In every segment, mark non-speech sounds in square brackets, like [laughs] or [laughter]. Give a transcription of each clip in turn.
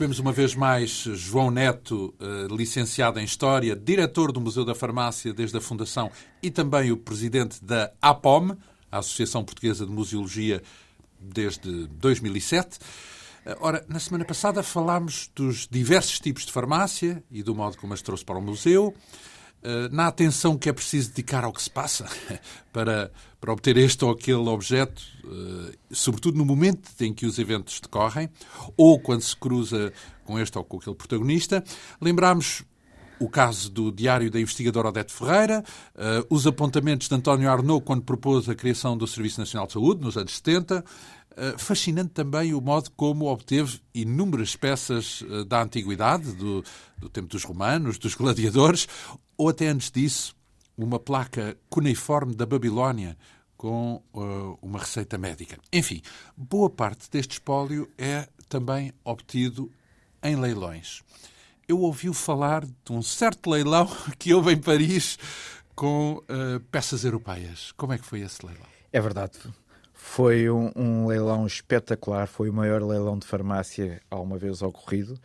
Recebemos uma vez mais João Neto, eh, licenciado em História, diretor do Museu da Farmácia desde a fundação e também o presidente da APOM, a Associação Portuguesa de Museologia, desde 2007. Eh, ora, na semana passada falámos dos diversos tipos de farmácia e do modo como as trouxe para o museu. Eh, na atenção que é preciso dedicar ao que se passa [laughs] para, para obter este ou aquele objeto, eh, sobretudo no momento em que os eventos decorrem, ou quando se cruza com este ou com aquele protagonista. Lembramos o caso do diário da investigadora Odete Ferreira, eh, os apontamentos de António Arnaud quando propôs a criação do Serviço Nacional de Saúde, nos anos 70, fascinante também o modo como obteve inúmeras peças da antiguidade, do, do tempo dos romanos, dos gladiadores, ou até antes disso, uma placa cuneiforme da Babilónia com uh, uma receita médica. Enfim, boa parte deste espólio é também obtido em leilões. Eu ouvi falar de um certo leilão [laughs] que houve em Paris com uh, peças europeias. Como é que foi esse leilão? É verdade. Foi um, um, leilão espetacular, foi o maior leilão de farmácia alguma vez ocorrido.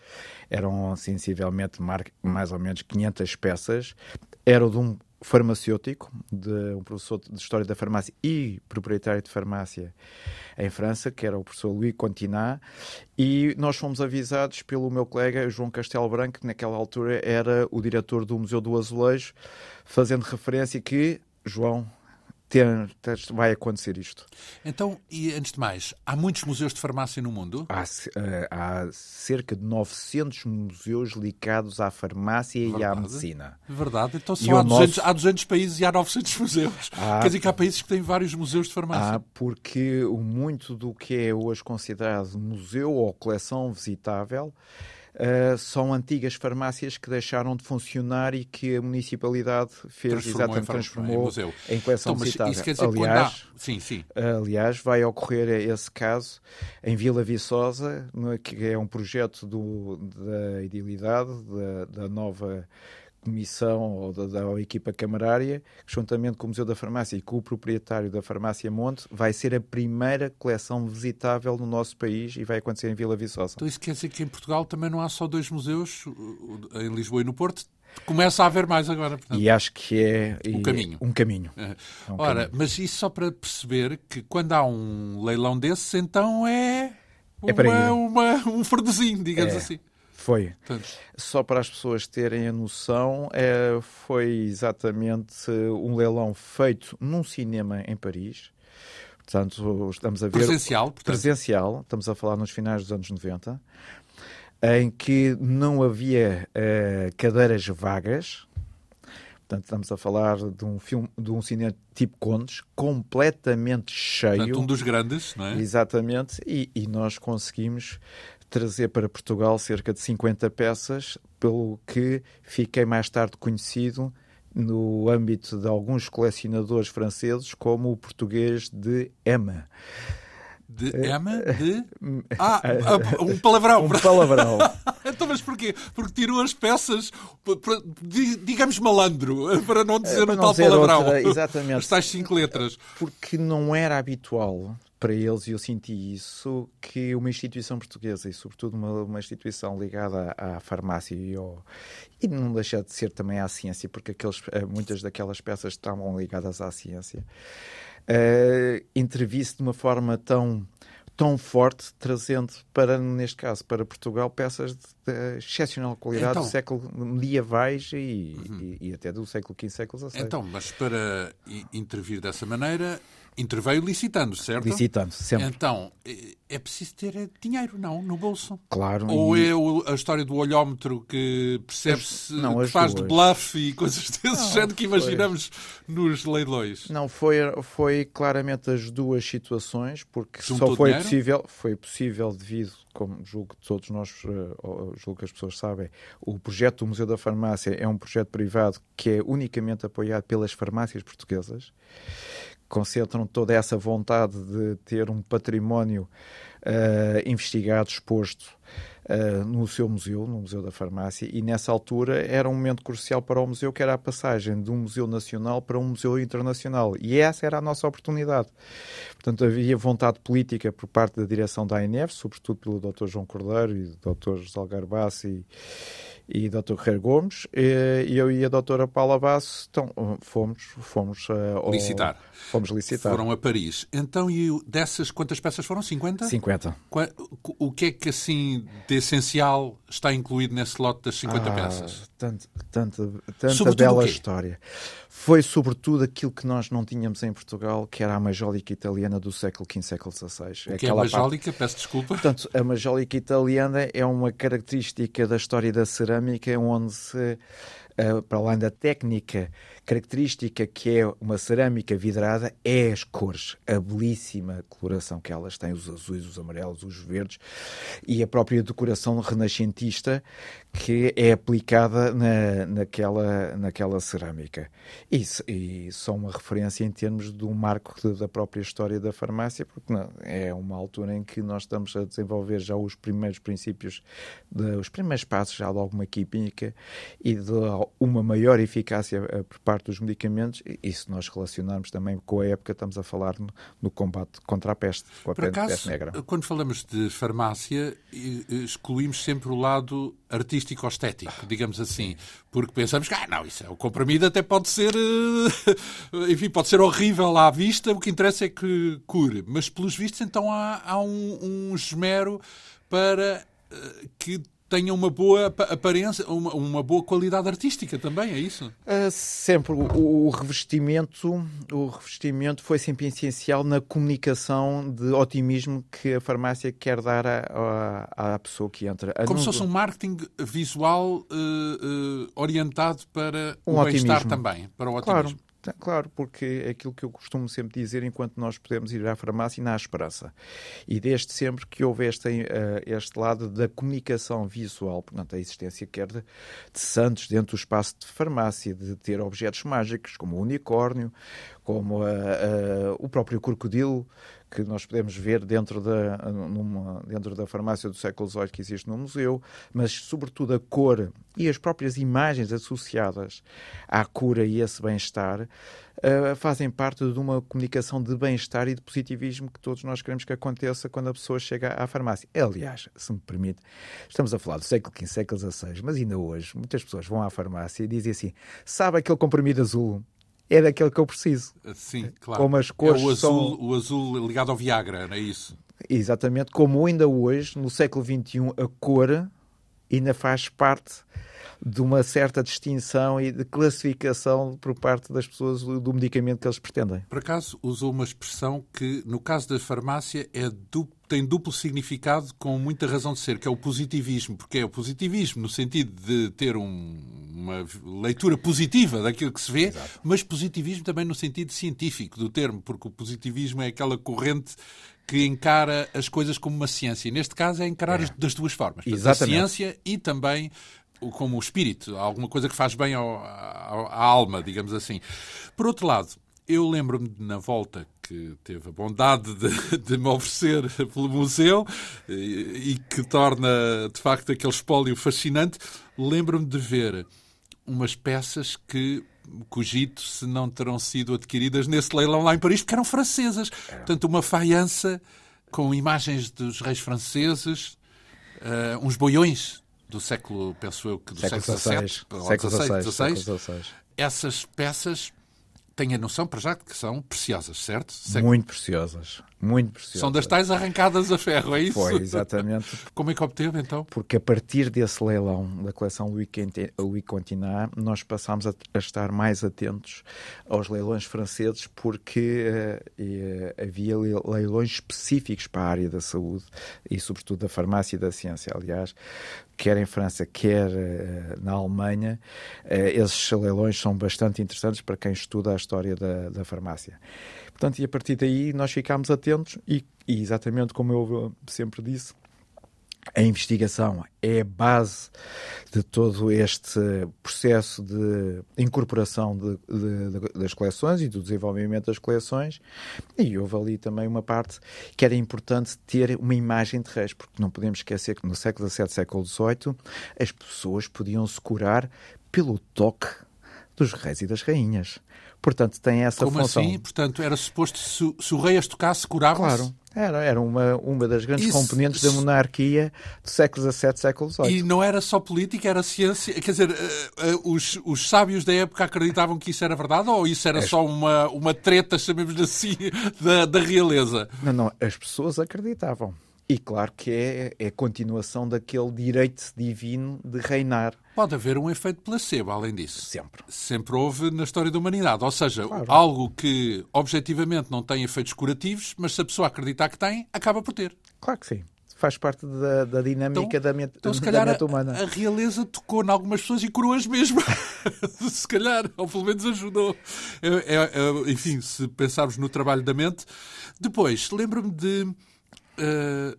Eram sensivelmente mais ou menos 500 peças. Era de um farmacêutico, de um professor de História da Farmácia e proprietário de farmácia em França, que era o professor Louis Continat, e nós fomos avisados pelo meu colega João Castelo Branco, que naquela altura era o diretor do Museu do Azulejo, fazendo referência que, João, vai acontecer isto. Então, e antes de mais, há muitos museus de farmácia no mundo? Há, uh, há cerca de 900 museus ligados à farmácia Verdade. e à medicina. Verdade. Então só há, 200, nosso... há 200 países e há 900 [laughs] museus. Há... Quer dizer que há países que têm vários museus de farmácia. Há, porque muito do que é hoje considerado museu ou coleção visitável uh, são antigas farmácias que deixaram de funcionar e que a municipalidade fez transformou exatamente, em transformou em, museu. em coleção então, visitável. Isso quer dizer, aliás, há... sim, sim. aliás, vai ocorrer esse caso em Vila Viçosa, que é um projeto do, da Idilidade, da, da nova comissão ou da, da, equipa camarária, juntamente com o Museu da Farmácia e com o proprietário da Farmácia Monte, vai ser a primeira coleção visitável no nosso país e vai acontecer em Vila Viçosa. Então isso quer dizer que em Portugal também não há só dois museus, em Lisboa e no Porto, Começa a haver mais agora. Portanto, e acho que é um caminho. Um caminho. É. Um Ora, caminho. mas isso só para perceber que quando há um leilão desses, então é, uma, é uma, um fardezinho, digamos é. assim. Foi. Só para as pessoas terem a noção, é, foi exatamente um leilão feito num cinema em Paris. Portanto, estamos a ver. Presencial, portanto. Presencial, estamos a falar nos finais dos anos 90, em que não havia uh, cadeiras vagas. Portanto, estamos a falar de um filme, de um cinema tipo Condes, completamente cheio. Portanto, um dos grandes, não é? Exatamente. E, e nós conseguimos trazer para Portugal cerca de 50 peças, pelo que fiquei mais tarde conhecido no âmbito de alguns colecionadores franceses como o português de Emma. De Emma? De... [laughs] Ah, um palavrão. Um palavrão. [laughs] então, mas porquê? Porque tirou as peças, digamos malandro, [laughs] para não dizer é, para um tal palavrão. Outra, exatamente. As tais cinco letras. Porque não era habitual para eles, e eu senti isso, que uma instituição portuguesa, e sobretudo uma, uma instituição ligada à, à farmácia e, ao, e não deixa de ser também à ciência, porque aqueles, eh, muitas daquelas peças estavam ligadas à ciência, uh, de uma forma tão tão forte, trazendo para, neste caso, para Portugal, peças de, de excepcional qualidade então, do século medievais e, uhum. e, e, até do século XV, século XVI. Então, mas para intervir dessa maneira, interveio licitando, certo? Licitando, sempre. Então, é preciso ter dinheiro, não, no bolso. Claro. Ou e... é a história do olhómetro que percebe-se, que faz duas. de bluff e coisas [laughs] desse género que imaginamos nos leilões? Não, foi, foi claramente as duas situações, porque Juntou só foi dinheiro? possível, foi possível devido, como julgo que todos nós, eh, julgo que as pessoas sabem, o projeto do Museu da Farmácia é um projeto privado que é unicamente apoiado pelas farmácias portuguesas concentram toda essa vontade de ter um património uh, investigado, exposto, uh, no seu museu, no Museu da Farmácia, e nessa altura era um momento crucial para o museu, que era a passagem de um museu nacional para um museu internacional. E essa era a nossa oportunidade. Portanto, havia vontade política por parte da direção da ANF, sobretudo pelo Dr. João Cordeiro e do Dr. José Garbassi e, e Dr. Guerreiro Gomes, e eu e a doutora Paula Basso então, fomos, fomos uh, licitar. Fomos licitar. Foram a Paris. Então, e dessas, quantas peças foram? 50? 50. O que é que, assim, essencial está incluído nesse lote das 50 ah, peças? Tanto, tanto, tanta bela história. Foi, sobretudo, aquilo que nós não tínhamos em Portugal, que era a majólica italiana do século XV, século XVI. O que é a majólica? Parte... Peço desculpa. Portanto, a majólica italiana é uma característica da história da cerâmica onde se uh, para além da técnica característica que é uma cerâmica vidrada, é as cores, a belíssima coloração que elas têm, os azuis, os amarelos, os verdes, e a própria decoração renascentista que é aplicada na, naquela, naquela cerâmica. E, e são uma referência em termos do marco da própria história da farmácia, porque não, é uma altura em que nós estamos a desenvolver já os primeiros princípios, de, os primeiros passos já de alguma química e de uma maior eficácia eh, por parte dos medicamentos, e se nós relacionarmos também com a época, estamos a falar no, no combate contra a peste, com a por acaso, peste negra. Quando falamos de farmácia, excluímos sempre o lado artístico-estético, digamos assim, porque pensamos que, ah, não, isso é, o comprimido até pode ser, eh, [laughs] enfim, pode ser horrível à vista, o que interessa é que cure. Mas, pelos vistos, então há, há um, um esmero para uh, que tenha uma boa aparência, uma, uma, boa qualidade artística também, é isso? Uh, sempre. O, o, revestimento, o revestimento foi sempre essencial na comunicação de otimismo que a farmácia quer dar à, à pessoa que entra. Como se fosse um marketing visual uh, uh, orientado para um o bem-estar também, para o otimismo. Claro. Claro, porque é aquilo que eu costumo sempre dizer, enquanto nós podemos ir à farmácia, na esperança. E desde sempre que houve este, uh, este lado da comunicação visual, portanto, a existência quer de, de santos dentro do espaço de farmácia, de ter objetos mágicos, como o unicórnio, como uh, uh, o próprio crocodilo, que nós podemos ver dentro da, numa, dentro da farmácia do século XVIII que existe no museu, mas sobretudo a cor e as próprias imagens associadas à cura e esse bem-estar uh, fazem parte de uma comunicação de bem-estar e de positivismo que todos nós queremos que aconteça quando a pessoa chega à farmácia. Aliás, se me permite, estamos a falar do século XV, século XVI, mas ainda hoje muitas pessoas vão à farmácia e dizem assim: sabe aquele comprimido azul? É daquele que eu preciso. Sim, claro. Como as cores é o azul, são... o azul ligado ao Viagra, não é isso? Exatamente, como ainda hoje, no século XXI, a cor ainda faz parte de uma certa distinção e de classificação por parte das pessoas do medicamento que eles pretendem. Por acaso usou uma expressão que, no caso da farmácia, é du tem duplo significado com muita razão de ser, que é o positivismo, porque é o positivismo no sentido de ter um, uma leitura positiva daquilo que se vê, Exato. mas positivismo também no sentido científico do termo, porque o positivismo é aquela corrente que encara as coisas como uma ciência. Neste caso é encarar é. das duas formas. A ciência e também como o espírito, alguma coisa que faz bem ao, ao, à alma, digamos assim. Por outro lado, eu lembro-me na volta que teve a bondade de, de me oferecer pelo museu e, e, que torna de facto aquele espólio fascinante. Lembro-me de ver umas peças que cogito se não terão sido adquiridas nesse leilão lá em Paris, porque eram francesas. Portanto, uma faiança com imagens dos reis franceses, uh, uns boiões do século, penso eu, que do século XVII, século XVI, essas peças têm a noção, para já, que são preciosas, certo? Muito preciosas. Muito preciosas. São das tais arrancadas a ferro, é isso? Foi, exatamente. [laughs] Como é que obteve, então? Porque a partir desse leilão da coleção Louis Continat, nós passámos a, a, estar mais atentos aos leilões franceses, porque uh, havia leilões específicos para a área da saúde e, sobretudo, da farmácia e da ciência. Aliás, quer em França, quer uh, na Alemanha, uh, esses leilões são bastante interessantes para quem estuda a história da, da farmácia. Portanto, e a partir daí nós ficámos atentos e, e exatamente como eu sempre disse, A investigação é a base de todo este processo de incorporação de, de, de, das coleções e do desenvolvimento das coleções. E houve ali também uma parte que era importante ter uma imagem de reis, porque não podemos esquecer que no século XVII, século XVIII, as pessoas podiam se curar pelo toque dos reis e das rainhas. Portanto, tem essa Como função. Como assim? Portanto, era suposto, se, se o rei as tocasse, curava-se? Claro. Era, era uma, uma das grandes isso, componentes da monarquia do século XVII, século XVIII. E não era só política, era ciência. Quer dizer, uh, uh, os, os sábios da época acreditavam que isso era verdade ou isso era só uma, uma treta, chamemos assim, [laughs] da, da realeza? Não, não, as pessoas acreditavam. E claro que é, é a continuação daquele direito divino de reinar. Pode haver um efeito placebo, além disso. Sempre. Sempre houve na história da humanidade. Ou seja, claro. algo que objetivamente não tem efeitos curativos, mas se a pessoa acreditar que tem, acaba por ter. Claro que sim. Faz parte da, da dinâmica então, da, mente, então, se calhar, mente humana. A, a realeza tocou em algumas pessoas e curou-as mesmo. [laughs] se calhar, ou pelo menos ajudou. É, é, é, enfim, se pensarmos no trabalho da mente. Depois, lembro-me de uh,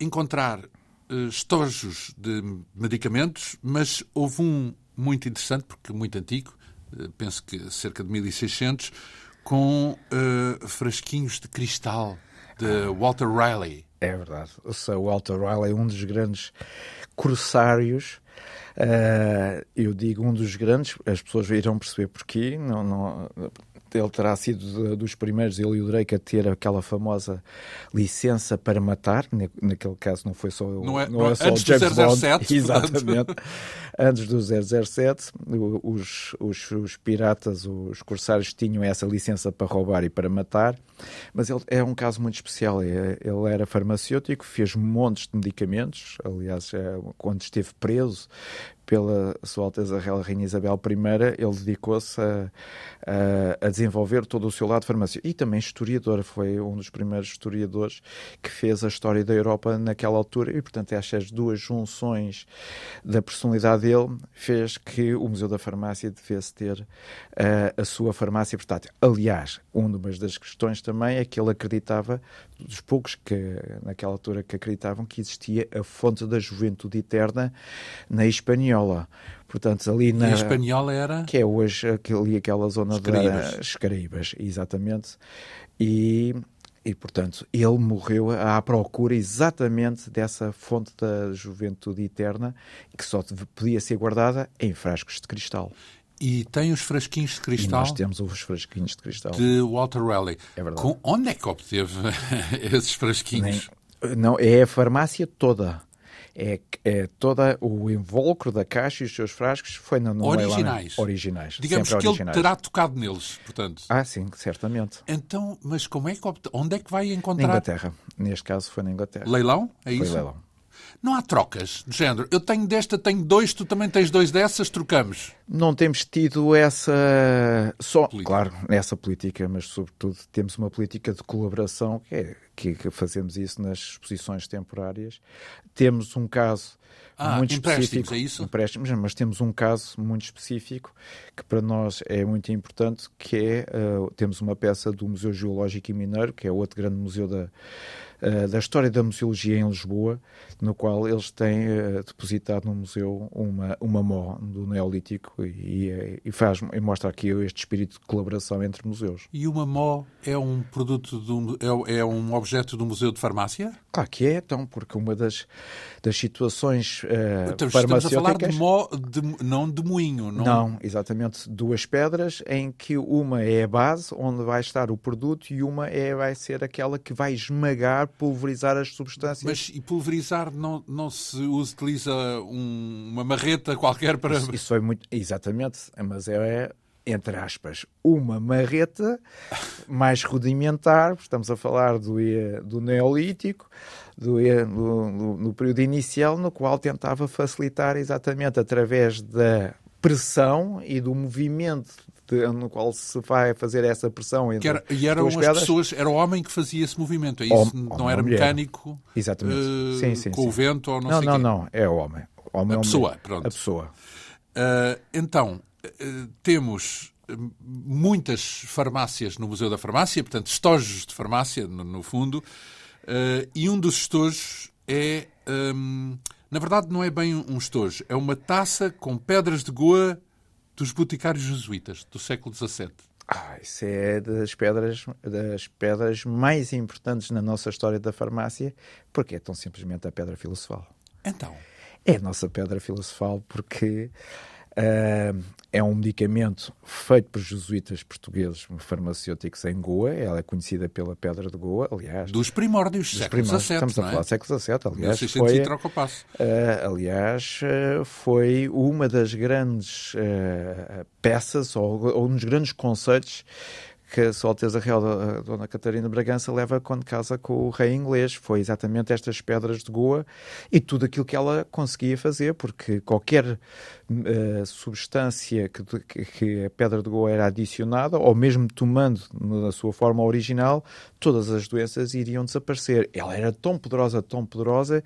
encontrar uh, estojos de medicamentos, mas houve um muito interessante, porque muito antigo, uh, penso que cerca de 1600, com frasquinhos de cristal de Walter Riley. É verdade. O Sir Walter Riley é um dos grandes corsários Uh, eu digo um dos grandes, as pessoas irão perceber porquê. Não, não, ele terá sido dos primeiros, ele e o Drake, a ter aquela famosa licença para matar. Naquele caso não foi só, não é, não não é só antes o James do 007, Bond. [laughs] Exatamente. antes do 007, os, os, os piratas, os corsários tinham essa licença para roubar e para matar. Mas ele é um caso muito especial. É, ele era farmacêutico, fez montes de medicamentos. Aliás, é, quando esteve preso, pela Sua Alteza Real Rainha Isabel I, ele dedicou-se a, a, a, desenvolver todo o seu lado farmacêutico. E também historiador, foi um dos primeiros historiadores que fez a história da Europa naquela altura. E, portanto, estas duas junções da personalidade dele fez que o Museu da Farmácia devesse ter a, sua farmácia portátil. Aliás, uma das questões também é que ele acreditava, dos poucos que naquela altura que acreditavam que existia a fonte da juventude eterna na Espanhola. Portanto, ali na. E a Espanhola era? Que é hoje ali aquela zona das Caraíbas, exatamente. E e, portanto, ele morreu à procura exatamente dessa fonte da juventude eterna que só podia ser guardada em frascos de cristal. E tem os frasquinhos de cristal? E nós temos os frasquinhos de cristal. De Walter Raleigh. É verdade. Com, onde é que obteve [laughs] esses frasquinhos? Nem, não, é a farmácia toda. É, é todo o invólucro da caixa e os seus frascos foi na no originais. Leilão. Originais. Digamos que originais. ele terá tocado neles, portanto. Ah, sim, certamente. Então, mas como é que onde é que vai encontrar? Na Inglaterra. Neste caso foi na Inglaterra. Leilão? É foi isso? Leilão. Não há trocas de género. Eu tenho desta, tenho dois, tu também tens dois dessas, trocamos. Não temos tido essa. Só, política. claro, essa política, mas sobretudo temos uma política de colaboração que, é, que, que fazemos isso nas exposições temporárias. Temos um caso ah, muito específico. É isso? Empréstimos, mas temos um caso muito específico que para nós é muito importante, que é uh, temos uma peça do Museu Geológico e Mineiro, que é outro grande museu da, uh, da história da museologia em Lisboa, no qual eles têm uh, depositado no museu uma, uma mó do Neolítico e, e, faz, e mostra aqui este espírito de colaboração entre museus. E uma mó é um produto, do, é, é um objeto do Museu de Farmácia? Claro que é, então, porque uma das, das situações uh, estamos, farmacêuticas... Estamos a falar de mó, de, não de moinho, não? Não, exatamente. Duas pedras em que uma é a base, onde vai estar o produto, e uma é, vai ser aquela que vai esmagar, pulverizar as substâncias. Mas e pulverizar não, não se utiliza um, uma marreta qualquer para... Isso, isso foi muito... Exatamente, mas é entre aspas, uma marreta mais rudimentar, estamos a falar do, do Neolítico, do, do, do, período inicial, no qual tentava facilitar exatamente através da pressão e do movimento de, no qual se vai fazer essa pressão. Entre era, e eram as pedras. pessoas, era o homem que fazia esse movimento, é isso? Hom, não era mecânico? Exatamente. Uh, sim, sim, com sim. o vento ou não, não sei Não, quê. não, é o homem. Homem a é pessoa, homem. pronto. A pessoa. Uh, então, uh, temos muitas farmácias no Museu da Farmácia, portanto, estojos de farmácia, no, no fundo, e um dos estojos é. Hum, na verdade, não é bem um estojo, é uma taça com pedras de goa dos boticários jesuítas do século XVII. Ah, isso é das pedras, das pedras mais importantes na nossa história da farmácia, porque é tão simplesmente a pedra filosofal. Então? É a nossa pedra filosofal porque Uh, é um medicamento feito por jesuítas portugueses farmacêuticos em Goa. Ela é conhecida pela Pedra de Goa, aliás. Dos primórdios, dos século XVII. Estamos a é? falar do século XVII, aliás. Foi, uh, aliás, uh, foi uma das grandes peças, ou, ou um dos grandes conceitos que a Sua Alteza Real, a Dona Catarina Bragança, leva quando casa com o rei inglês. Foi exatamente estas pedras de Goa e tudo aquilo que ela conseguia fazer, porque qualquer uh, substância que, que, a pedra de Goa era adicionada, ou mesmo tomando na sua forma original, todas as doenças iriam desaparecer. Ela era tão poderosa, tão poderosa,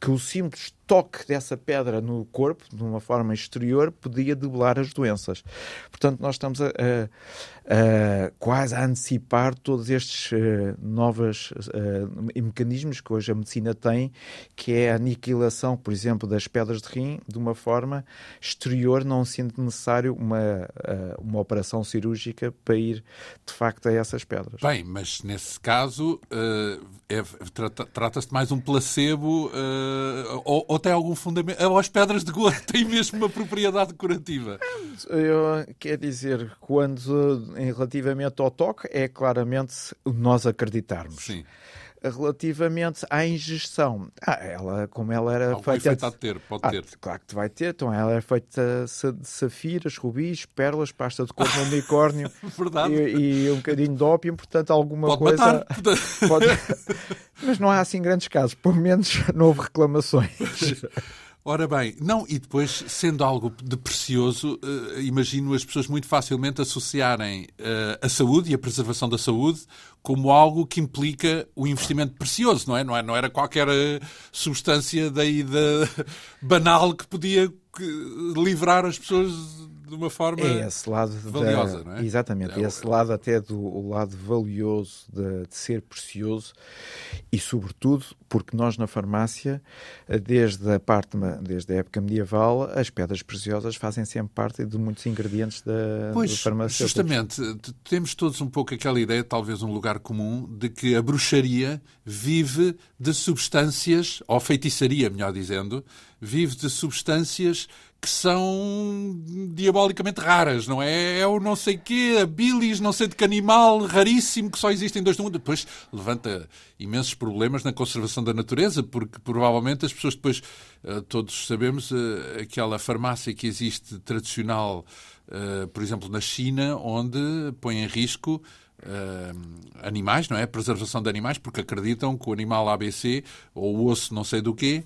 que o simples toque dessa pedra no corpo, de uma forma exterior, podia debelar as doenças. Portanto, nós estamos a, a, a quase a antecipar todos estes uh, novos uh, mecanismos que hoje a medicina tem, que é a aniquilação, por exemplo, das pedras de rim de uma forma exterior, não sendo necessário uma, uh, uma operação cirúrgica para ir, de facto, a essas pedras. Bem, mas nesse caso é, trata-se de mais um placebo ou, ou tem algum fundamento? As pedras de Goa [laughs] têm mesmo uma propriedade curativa? Eu, quer dizer, quando em relativamente ao toque, é claramente nós acreditarmos. Sim relativamente à ingestão. Ah, ela, como ela era Algum feita. Efeito de ter, pode ah, ter. Claro que vai ter. Então, ela é feita de safiras, rubis, pérolas, pasta de cor de [laughs] unicórnio. [laughs] E, e, um bocadinho de ópio, portanto, alguma pode coisa. Pode... [laughs] Mas não há assim grandes casos, pelo menos não houve reclamações. Ora bem, não, e depois, sendo algo de precioso, uh, imagino as pessoas muito facilmente associarem uh, a saúde e a preservação da saúde como algo que implica o investimento precioso, não é? Não, é, não era qualquer uh, substância daí de, [laughs] banal que podia livrar as pessoas de uma forma é esse lado valiosa, da, não é? Exatamente, é, esse lado até do o lado valioso de, de, ser precioso e, sobretudo, porque nós na farmácia, desde a parte, desde a época medieval, as pedras preciosas fazem sempre parte de muitos ingredientes da, pois, farmacêutico. Justamente, temos todos um pouco aquela ideia, talvez um lugar comum, de que a bruxaria vive de substâncias, ou feitiçaria, melhor dizendo, vive de substâncias que são diabolicamente raras, não é? É o não sei quê, a bilis, não sei de que animal raríssimo que só existe em dois do mundo. Depois levanta imensos problemas na conservação da natureza, porque provavelmente as pessoas depois, eh, todos sabemos, eh, aquela farmácia que existe tradicional, eh, por exemplo, na China, onde põe em risco animais, não é? Preservação de animais, porque acreditam que o animal ABC ou o osso não sei do quê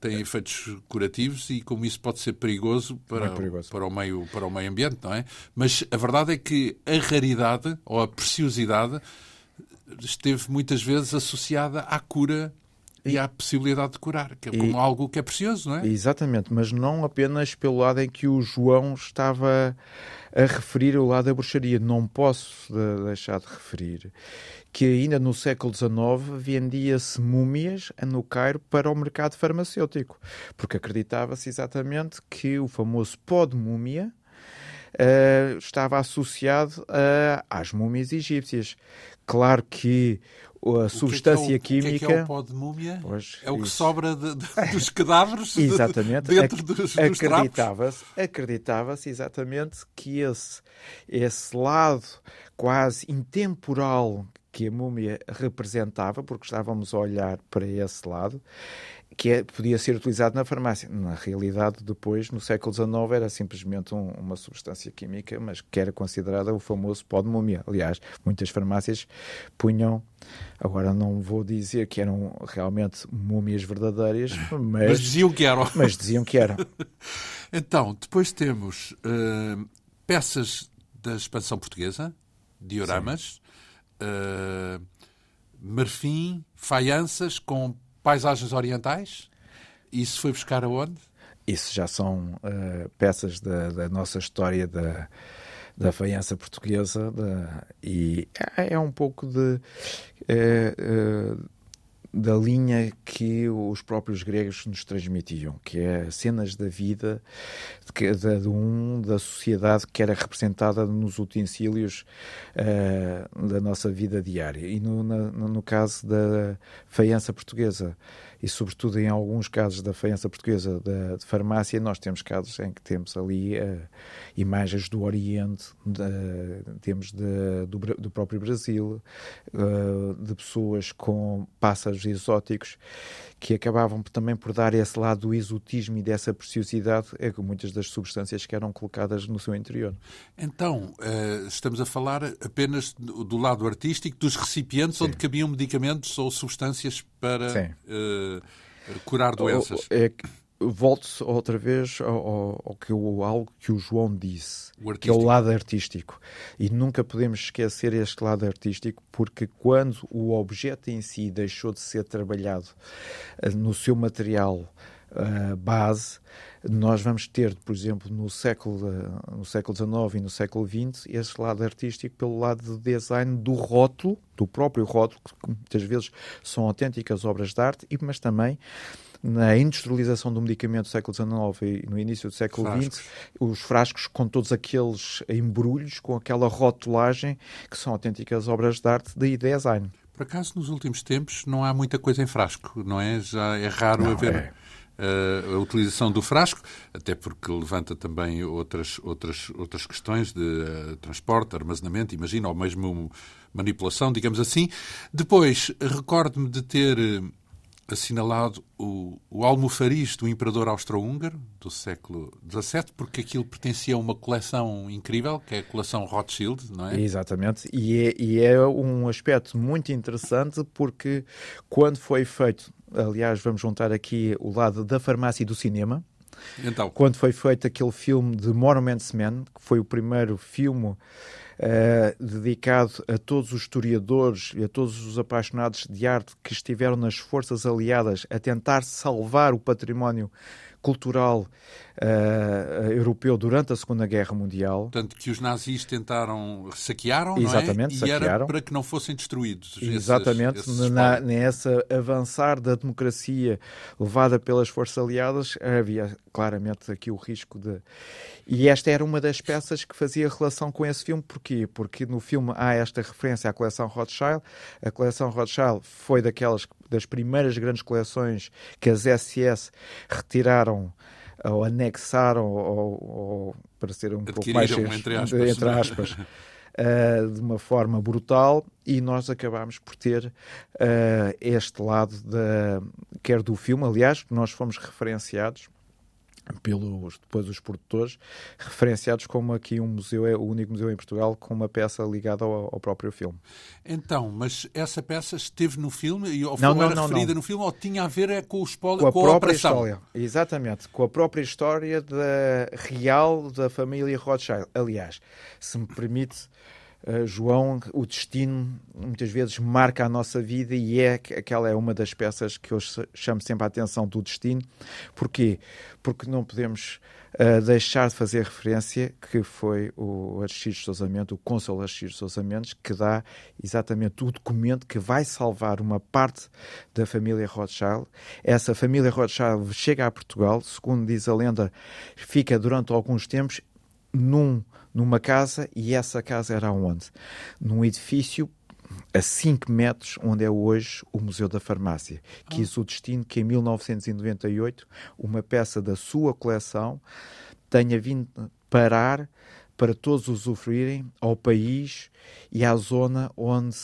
tem efeitos curativos e como isso pode ser perigoso para, perigoso. para, o meio, para o meio ambiente, não é? Mas a verdade é que a raridade ou a preciosidade esteve muitas vezes associada à cura e à possibilidade de curar, que é como e, algo que é precioso, não é? Exatamente, mas não apenas pelo lado em que o João estava a referir o lado da bruxaria. Não posso deixar de referir que ainda no século XIX vendia-se múmias no Cairo para o mercado farmacêutico, porque acreditava-se exatamente que o famoso pó de múmia uh, estava associado uh, às múmias egípcias. Claro que a substância que é que é o, química. O que é, que é o pó de múmia? Pois, é o que sobra de, de, [laughs] dos cadáveres [laughs] exatamente. De, dentro dos, dos acreditava-se, acreditava-se exatamente que esse, esse lado quase intemporal que a múmia representava, porque estávamos a olhar para esse lado, que é, podia ser utilizado na farmácia. Na realidade, depois, no século XIX, era simplesmente um, uma substância química, mas que era considerada o famoso pó de múmia. Aliás, muitas farmácias punham, agora não vou dizer que eram realmente múmias verdadeiras, mas, mas diziam que eram. Mas diziam que eram. [laughs] então, depois temos uh, peças da expansão portuguesa, dioramas, uh, marfim, faianças com paisagens orientais. Isso foi buscar aonde? Isso já são uh, peças da, da, nossa história da, da faiança portuguesa da, e é, é um pouco de. Uh, da linha que os próprios gregos nos transmitiam, que é cenas da vida de, de um da sociedade que era representada nos utensílios uh, da nossa vida diária. E no, na, no caso da faiança portuguesa, e sobretudo em alguns casos da faiança portuguesa de, de farmácia, nós temos casos em que temos ali uh, imagens do Oriente, de, temos de, do, do, próprio Brasil, uh, de pessoas com pássaros exóticos que acabavam também por dar esse lado do exotismo e dessa preciosidade é com muitas das substâncias que eram colocadas no seu interior. Então, uh, estamos a falar apenas do lado artístico, dos recipientes Sim. onde cabiam medicamentos ou substâncias para uh, curar doenças. É, volto outra vez ao, ao, que, ao algo que o João disse, o que é o lado artístico. E nunca podemos esquecer este lado artístico, porque quando o objeto em si deixou de ser trabalhado uh, no seu material uh, base, nós vamos ter, por exemplo, no século, no século XIX e no século XX, esse lado artístico pelo lado do design do rótulo, do próprio rótulo, que muitas vezes são autênticas obras de arte, mas também na industrialização do medicamento do século XIX e no início do século XX, os frascos com todos aqueles embrulhos, com aquela rotulagem, que são autênticas obras de arte de design. Por acaso, nos últimos tempos, não há muita coisa em frasco, não é? Já é raro não, haver. É. Uh, a utilização do frasco, até porque levanta também outras, outras, outras questões de uh, transporte, armazenamento, imagina, ou mesmo manipulação, digamos assim. Depois, recordo-me de ter uh, assinalado o, o almofariz do imperador austro-húngaro do século XVII, porque aquilo pertencia a uma coleção incrível, que é a coleção Rothschild, não é? Exatamente, e é, e é um aspecto muito interessante porque quando foi feito, aliás, vamos juntar aqui o lado da farmácia e do cinema, então. quando foi feito aquele filme de Monuments Man, que foi o primeiro filme uh, dedicado a todos os historiadores e a todos os apaixonados de arte que estiveram nas forças aliadas a tentar salvar o património cultural uh, europeu durante a Segunda Guerra Mundial. Tanto que os nazis tentaram, saquearam, Exatamente, não é? saquearam. E era para que não fossem destruídos. Exatamente, esses, esses na, nessa avançar da democracia levada pelas forças aliadas, havia claramente aqui o risco de... E esta era uma das peças que fazia relação com esse filme. Porquê? Porque no filme há esta referência à coleção Rothschild. A coleção Rothschild foi daquelas das primeiras grandes coleções que as SS retiraram ou anexaram, ou, ou para ser um pouco mais entre aspas, entre aspas uh, de uma forma brutal, e nós acabámos por ter uh, este lado, da, quer do filme, aliás, nós fomos referenciados pelos depois os produtores, referenciados como aqui um museu, é o único museu em Portugal com uma peça ligada ao, ao próprio filme. Então, mas essa peça esteve no filme, ou não, não, era não, referida não. no filme, ou tinha a ver é, com o espólio, com a com própria a história. Exatamente, com a própria história da, real da família Rothschild. Aliás, se me permite, Uh, João, o destino muitas vezes marca a nossa vida e é aquela é uma das peças que eu chamo sempre a atenção do destino. Porquê? Porque não podemos uh, deixar de fazer referência que foi o Aristides Sousa Mendes, o cônsul Aristides Sousa Mendes, que dá exatamente o documento que vai salvar uma parte da família Rothschild. Essa família Rothschild chega a Portugal, segundo diz a lenda, fica durante alguns tempos num numa casa e essa casa era onde? Num edifício a 5 metros onde é hoje o Museu da Farmácia. Quis ah. o destino que em 1998 uma peça da sua coleção tenha vindo parar para todos usufruírem ao país e à zona onde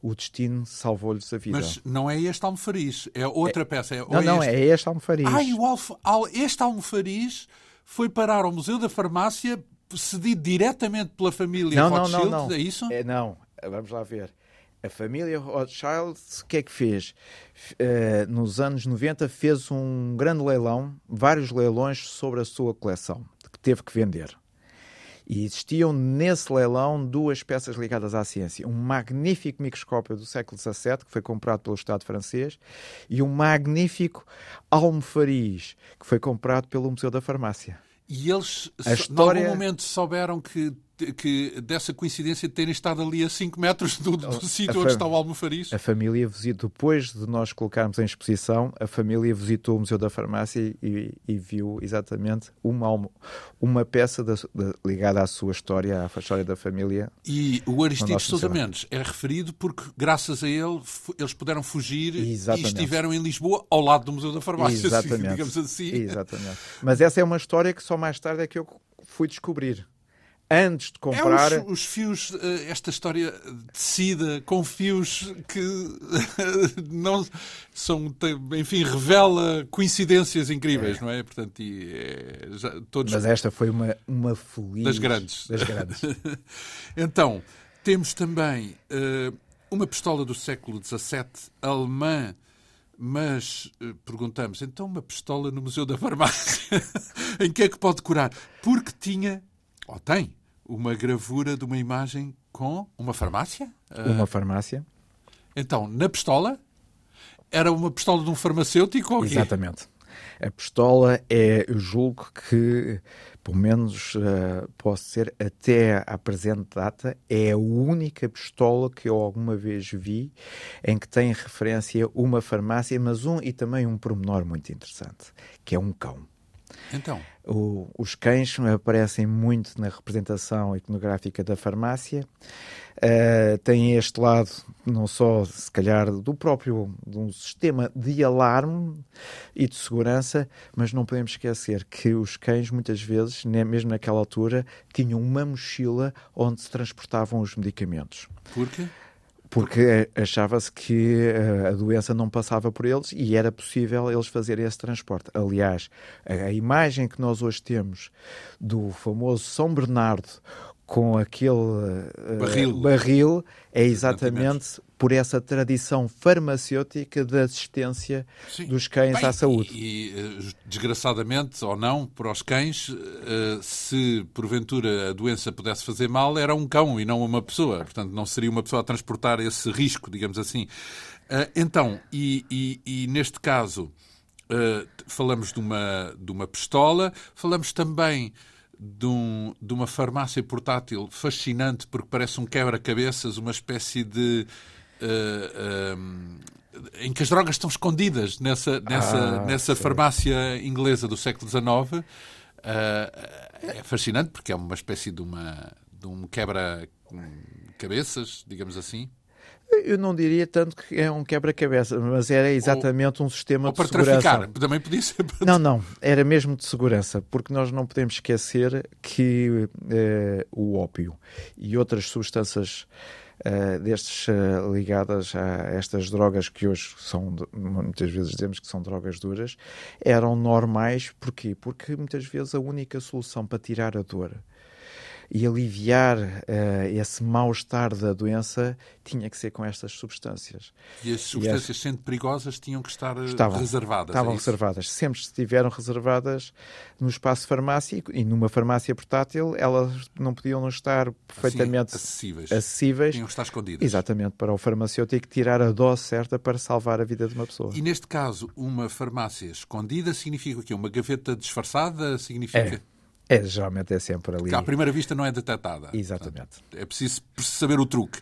o destino salvou-lhes a vida. Mas não é este almofariz, é outra é, peça. É, não, não, este... é este almofariz. Ai, o alf... este almofariz foi parar ao Museu da Farmácia cedido diretamente pela família não, Rothschild, não, não, é isso? É, não, vamos lá ver. A família Rothschild, o que é que fez? Uh, nos anos 90 fez um grande leilão, vários leilões sobre a sua coleção, que teve que vender. E existiam nesse leilão duas peças ligadas à ciência. Um magnífico microscópio do século XVII, que foi comprado pelo Estado francês, e um magnífico almofariz, que foi comprado pelo Museu da Farmácia. E eles, história... em algum momento, souberam que que dessa coincidência de terem estado ali a 5 metros do, do oh, sítio onde está o Almofariz. A família visitou, depois de nós colocarmos em exposição, a família visitou o Museu da Farmácia e, e viu exatamente uma, uma peça da, da, ligada à sua história, à história da família. E o Aristides Sousa Mendes é referido porque, graças a ele, eles puderam fugir exatamente. e estiveram em Lisboa, ao lado do Museu da Farmácia, [laughs] exatamente. digamos assim. Exatamente. Mas essa é uma história que só mais tarde é que eu fui descobrir antes de comprar. É os, os, fios, eh, esta história tecida com fios que [laughs] não são, enfim, revela coincidências incríveis, é. não é? Portanto, e, é, já, todos... Mas esta foi uma, uma feliz. Das grandes. Das grandes. [laughs] então, temos também uh, uma pistola do século XVII, alemã. Mas perguntamos, então uma pistola no Museu da Farmácia, [laughs] em que é que pode curar? Porque tinha ou tem, uma gravura de uma imagem com uma farmácia? Uma farmácia. Então, na pistola, era uma pistola de um farmacêutico ou Exatamente. A pistola é, eu julgo que, pelo menos uh, posso ser, até à presente data, é a única pistola que eu alguma vez vi em que tem referência uma farmácia, mas um e também um pormenor muito interessante, que é um cão. Então? O, os cães aparecem muito na representação iconográfica da farmácia. Uh, tem este lado, não só, se calhar, do próprio de um sistema de alarme e de segurança, mas não podemos esquecer que os cães, muitas vezes, mesmo naquela altura, tinham uma mochila onde se transportavam os medicamentos. Por quê? Porque achava-se que eh, a doença não passava por eles e era possível eles fazerem esse transporte. Aliás, a imagem que nós hoje temos do famoso São Bernardo com aquele uh, barril. barril. é exatamente por essa tradição farmacêutica da assistência Sim. dos cães Bem, à saúde. E, eh, desgraçadamente ou não, para os cães, uh, se porventura a doença pudesse fazer mal, era um cão e não uma pessoa. Portanto, não seria uma pessoa a transportar esse risco, digamos assim. Então, e, e, e, neste caso, falamos de uma, de uma pistola, falamos também de, um, de uma farmácia portátil fascinante, porque parece um quebra-cabeças, uma espécie de. Uh, uh, em que as drogas estão escondidas nessa, nessa, ah, nessa farmácia inglesa do século XIX. Uh, é fascinante porque é uma espécie de, uma, de um quebra-cabeças, digamos assim. Eu não diria tanto que é um quebra-cabeça, mas era exatamente ou, um sistema de segurança. Traficar. Também podia ser. Para... Não, não. Era mesmo de segurança, porque nós não podemos esquecer que eh, o ópio e outras substâncias Uh, destes uh, ligadas a estas drogas que hoje são, muitas vezes dizemos que são drogas duras, eram normais. Porquê? Porque muitas vezes a única solução para tirar a dor e aliviar uh, esse mal-estar da doença tinha que ser com estas substâncias. E as substâncias, e as... sendo perigosas, tinham que estar eh, estavam, reservadas? Estavam é reservadas. Sempre estiveram reservadas no espaço farmácico e numa farmácia portátil, elas não podiam estar perfeitamente assim, acessíveis. acessíveis. Tinham que estar escondidas. Exatamente, para o farmacêutico tirar a dose certa para salvar a vida de uma pessoa. E neste caso, uma farmácia escondida significa o quê? Uma gaveta disfarçada? Significa... É. É, geralmente é sempre ali. Que à primeira vista não é detectada. Exatamente. É preciso saber o truque.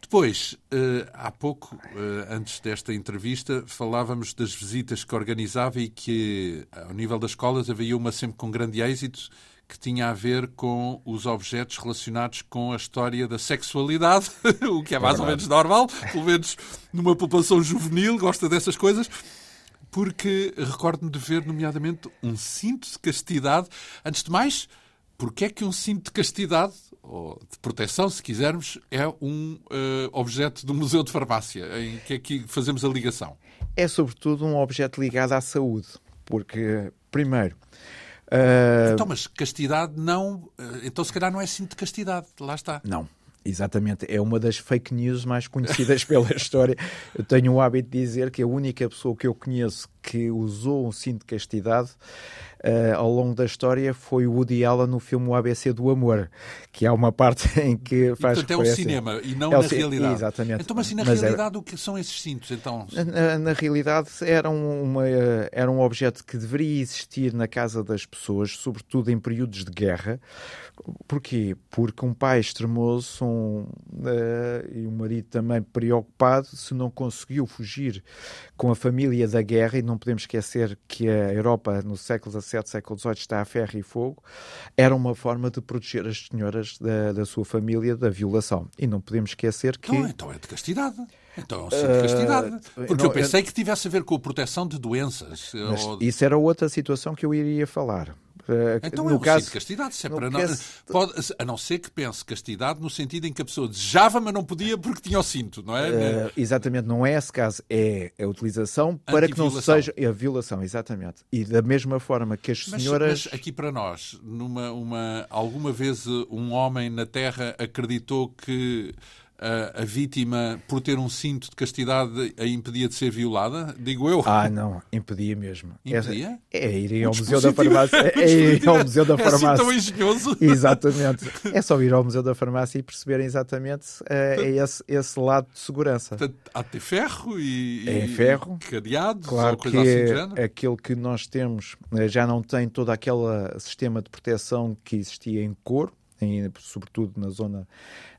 Depois, eh, há pouco, eh, antes desta entrevista, falávamos das visitas que organizava e que, ao nível das escolas, havia uma sempre com grande êxito que tinha a ver com os objetos relacionados com a história da sexualidade, [laughs] o que é mais é ou menos normal, pelo menos numa população juvenil, gosta dessas coisas porque recordo-me de ver, nomeadamente, um cinto de castidade. Antes de mais, porque é que um cinto de castidade, ou de proteção, se quisermos, é um uh, objeto do Museu de Farmácia, em que aqui fazemos a ligação? É, sobretudo, um objeto ligado à saúde, porque, primeiro, Uh... Então, mas castidade não. Eh, então, se calhar, não é cinto de castidade. Lá está. Não. Exatamente, é uma das fake news mais conhecidas [laughs] pela história. Eu tenho o hábito de dizer que a única pessoa que eu conheço que usou um cinto de castidade uh, ao longo da história foi o Woody Allen no filme O ABC do Amor, que há uma parte [laughs] em que faz e, portanto, é o cinema e não é na realidade. Exatamente. Então, mas e na mas realidade é... o que são esses cintos? Então? Na, na realidade era, uma, era um objeto que deveria existir na casa das pessoas, sobretudo em períodos de guerra. Porquê? Porque um pai extremoso um, uh, e um marido também preocupado se não conseguiu fugir com a família da guerra, e não podemos esquecer que a Europa no século XVII, século XVIII está a ferro e fogo, era uma forma de proteger as senhoras da, da sua família da violação. E não podemos esquecer que... Então, então é de castidade. Então é um de castidade. Uh, Porque não, eu pensei que tivesse a ver com a proteção de doenças. Ou... Isso era outra situação que eu iria falar. Uh, então no é um caso, de castidade, se é para não, pode, a não ser que pense castidade no sentido em que a pessoa desejava, mas não podia porque tinha o cinto, não é? Uh, exatamente, não é esse caso, é a utilização para que não seja é a violação, exatamente. E da mesma forma que as senhoras. Mas, mas aqui para nós, numa, uma, alguma vez um homem na Terra acreditou que a, a, vítima, por ter um cinto de castidade, a impedia de ser violada? Digo eu. Ah, não, impedia mesmo. Impedia? É, é ir ao Museu da Farmácia. [laughs] É ir ao Museu da Farmácia. É assim tão engenhoso. [laughs] Exatamente. É só ir ao Museu da Farmácia e perceberem exatamente uh, esse, esse lado de segurança. Portanto, há de ter ferro e, é ferro. E cadeados claro ou coisa que assim género? aquilo que nós temos eh, já não tem todo aquele sistema de proteção que existia em couro, em, sobretudo na zona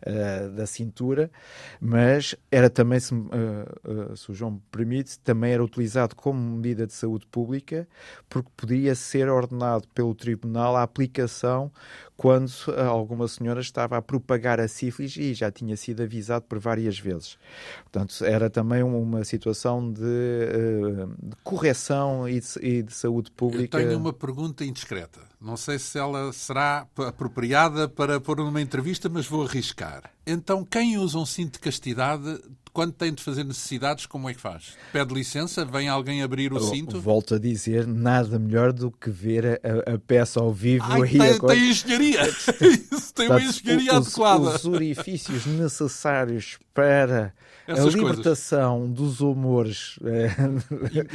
uh, da cintura, mas era também, se, uh, se o João me permite, também era utilizado como medida de saúde pública, porque podia ser ordenado pelo tribunal a aplicação quando alguma senhora estava a propagar a sífilis e já tinha sido avisado por várias vezes. Portanto, era também uma situação de, de correção e de, e de, saúde pública. Eu tenho uma pergunta indiscreta. Não sei se ela será apropriada para pôr numa entrevista, mas vou arriscar. Então, quem usa um cinto de castidade, quando tem de fazer necessidades, como é que faz? Pede licença? Vem alguém abrir o cinto? Volto a dizer, nada melhor do que ver a, a peça ao vivo. Ai, tem, a... tem engenharia! [laughs] Isso tem uma engenharia os, adequada. Os orifícios necessários para Essas a libertação coisas. dos humores eh,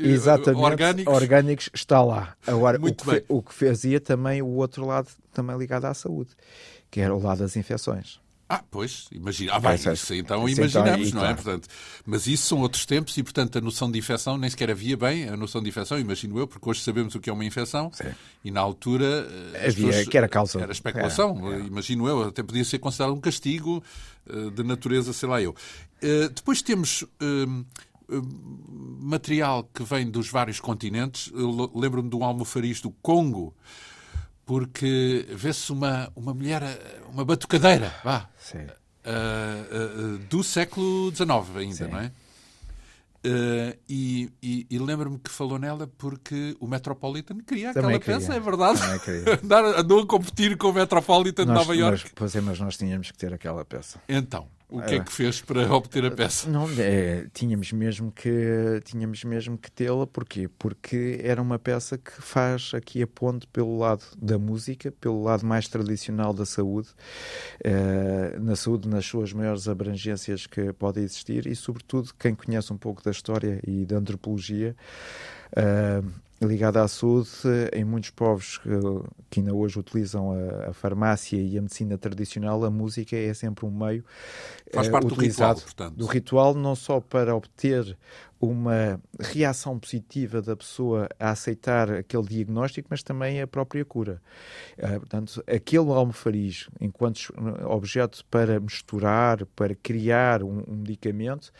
[laughs] exatamente orgânicos. orgânicos. está lá. Agora, o que, o que fazia também o outro lado, também ligado à saúde, que era o lado das infecções. Ah, pois, imagina. Ah, bem, isso então isso imaginamos, então, não é? Portanto, mas isso são outros tempos e, portanto, a noção de infecção nem sequer havia bem a noção de infecção, imagino eu, porque hoje sabemos o que é uma infecção Sim. e na altura eh, havia pessoas, que era causa. Era especulação, é, é. imagino eu, até podia ser considerado um castigo uh, de natureza, sei lá eu. Uh, depois temos. Uh, material que vem dos vários continentes. Lembro-me do almofariz do Congo, porque vê-se uma, uma mulher, uma batucadeira, vá, uh, uh, do século XIX ainda, Sim. não é? Uh, e, e, e lembro-me que falou nela porque o Metropolitan queria Também aquela queria. peça, é verdade. [laughs] Andou a competir com o Metropolitan nós, de Nova York. pois é, mas nós tínhamos que ter aquela peça. Então, o que é que fez para obter a peça? Não, é, tínhamos mesmo que tínhamos mesmo que tê-la, porquê? Porque era uma peça que faz aqui a ponte pelo lado da música, pelo lado mais tradicional da saúde, uh, na saúde nas suas maiores abrangências que podem existir e, sobretudo, quem conhece um pouco da história e da antropologia, uh, ligada à saúde, em muitos povos que ainda hoje utilizam a, a, farmácia e a medicina tradicional, a música é sempre um meio Faz parte utilizado do ritual, portanto. do ritual, não só para obter uma reação positiva da pessoa a aceitar aquele diagnóstico, mas também a própria cura. Uh, portanto, aquele almofariz, enquanto objeto para misturar, para criar um, um medicamento,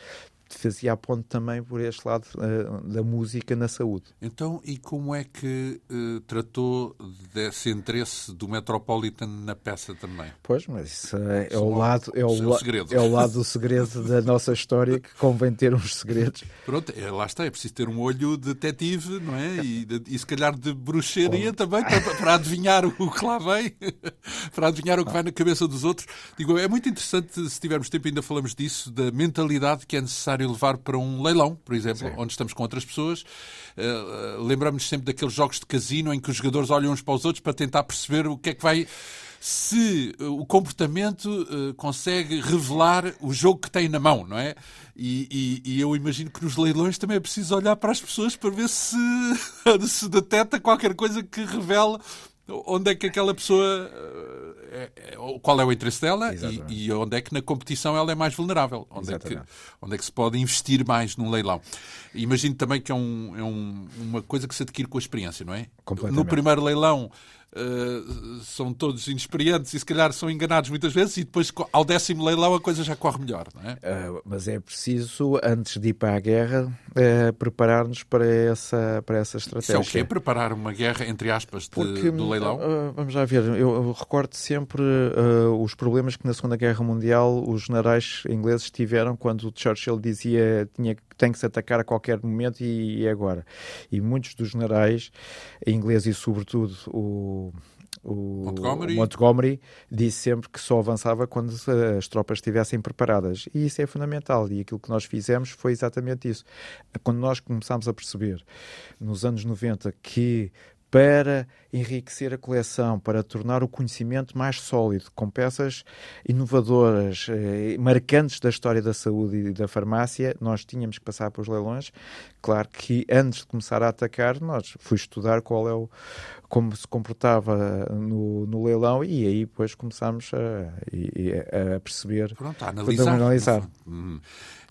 fazia a ponte também por este lado uh, da música na saúde. Então, e como é que uh, tratou desse interesse do Metropolitan na peça também? Pois, mas isso é, é o lado é o, la é o lado do segredo da nossa história que convém ter uns segredos. Pronto, é, lá está, é preciso ter um olho detetive, não é? E, e se calhar de bruxaria também para, para, adivinhar o que lá vem, [laughs] para adivinhar o que vai na cabeça dos outros. Digo, é muito interessante, se tivermos tempo ainda falamos disso, da mentalidade que é necessária necessário levar para um leilão, por exemplo, Sim. onde estamos com outras pessoas. Uh, Lembramos-nos sempre daqueles jogos de casino em que os jogadores olham uns para os outros para tentar perceber o que é que vai se o comportamento uh, consegue revelar o jogo que tem na mão, não é? E, e, e, eu imagino que nos leilões também é preciso olhar para as pessoas para ver se, [laughs] se detecta qualquer coisa que revele onde é que aquela pessoa. É, é, qual é o interesse dela e, e, onde é que na competição ela é mais vulnerável. Onde é, que, onde é que se pode investir mais num leilão. Imagino também que é, um, é um, uma coisa que se adquire com a experiência, não é? No primeiro leilão uh, são todos inexperientes e se calhar são enganados muitas vezes e depois ao décimo leilão a coisa já corre melhor, não é? Uh, mas é preciso, antes de ir para a guerra, uh, preparar-nos para essa, para essa estratégia. Isso é o quê? Preparar uma guerra, entre aspas, de, Porque, do leilão? vamos já ver, eu, eu recordo sempre os problemas que na Segunda Guerra Mundial os generais ingleses tiveram quando Churchill dizia tinha que tem que se atacar a qualquer momento e, e agora. E muitos dos generais ingleses e sobretudo o o Montgomery. o Montgomery. disse sempre que só avançava quando as tropas estivessem preparadas. E isso é fundamental. E aquilo que nós fizemos foi exatamente isso. Quando nós começámos a perceber, nos anos 90, que para enriquecer a coleção, para tornar o conhecimento mais sólido, com peças inovadoras, eh, marcantes da história da saúde e da farmácia, nós tínhamos que passar pelos leilões. Claro que antes de começar a atacar, nós fui estudar qual é o, como se comportava no, no leilão e aí depois começámos a, a perceber. Pronto, a analisar. analisar. Hum.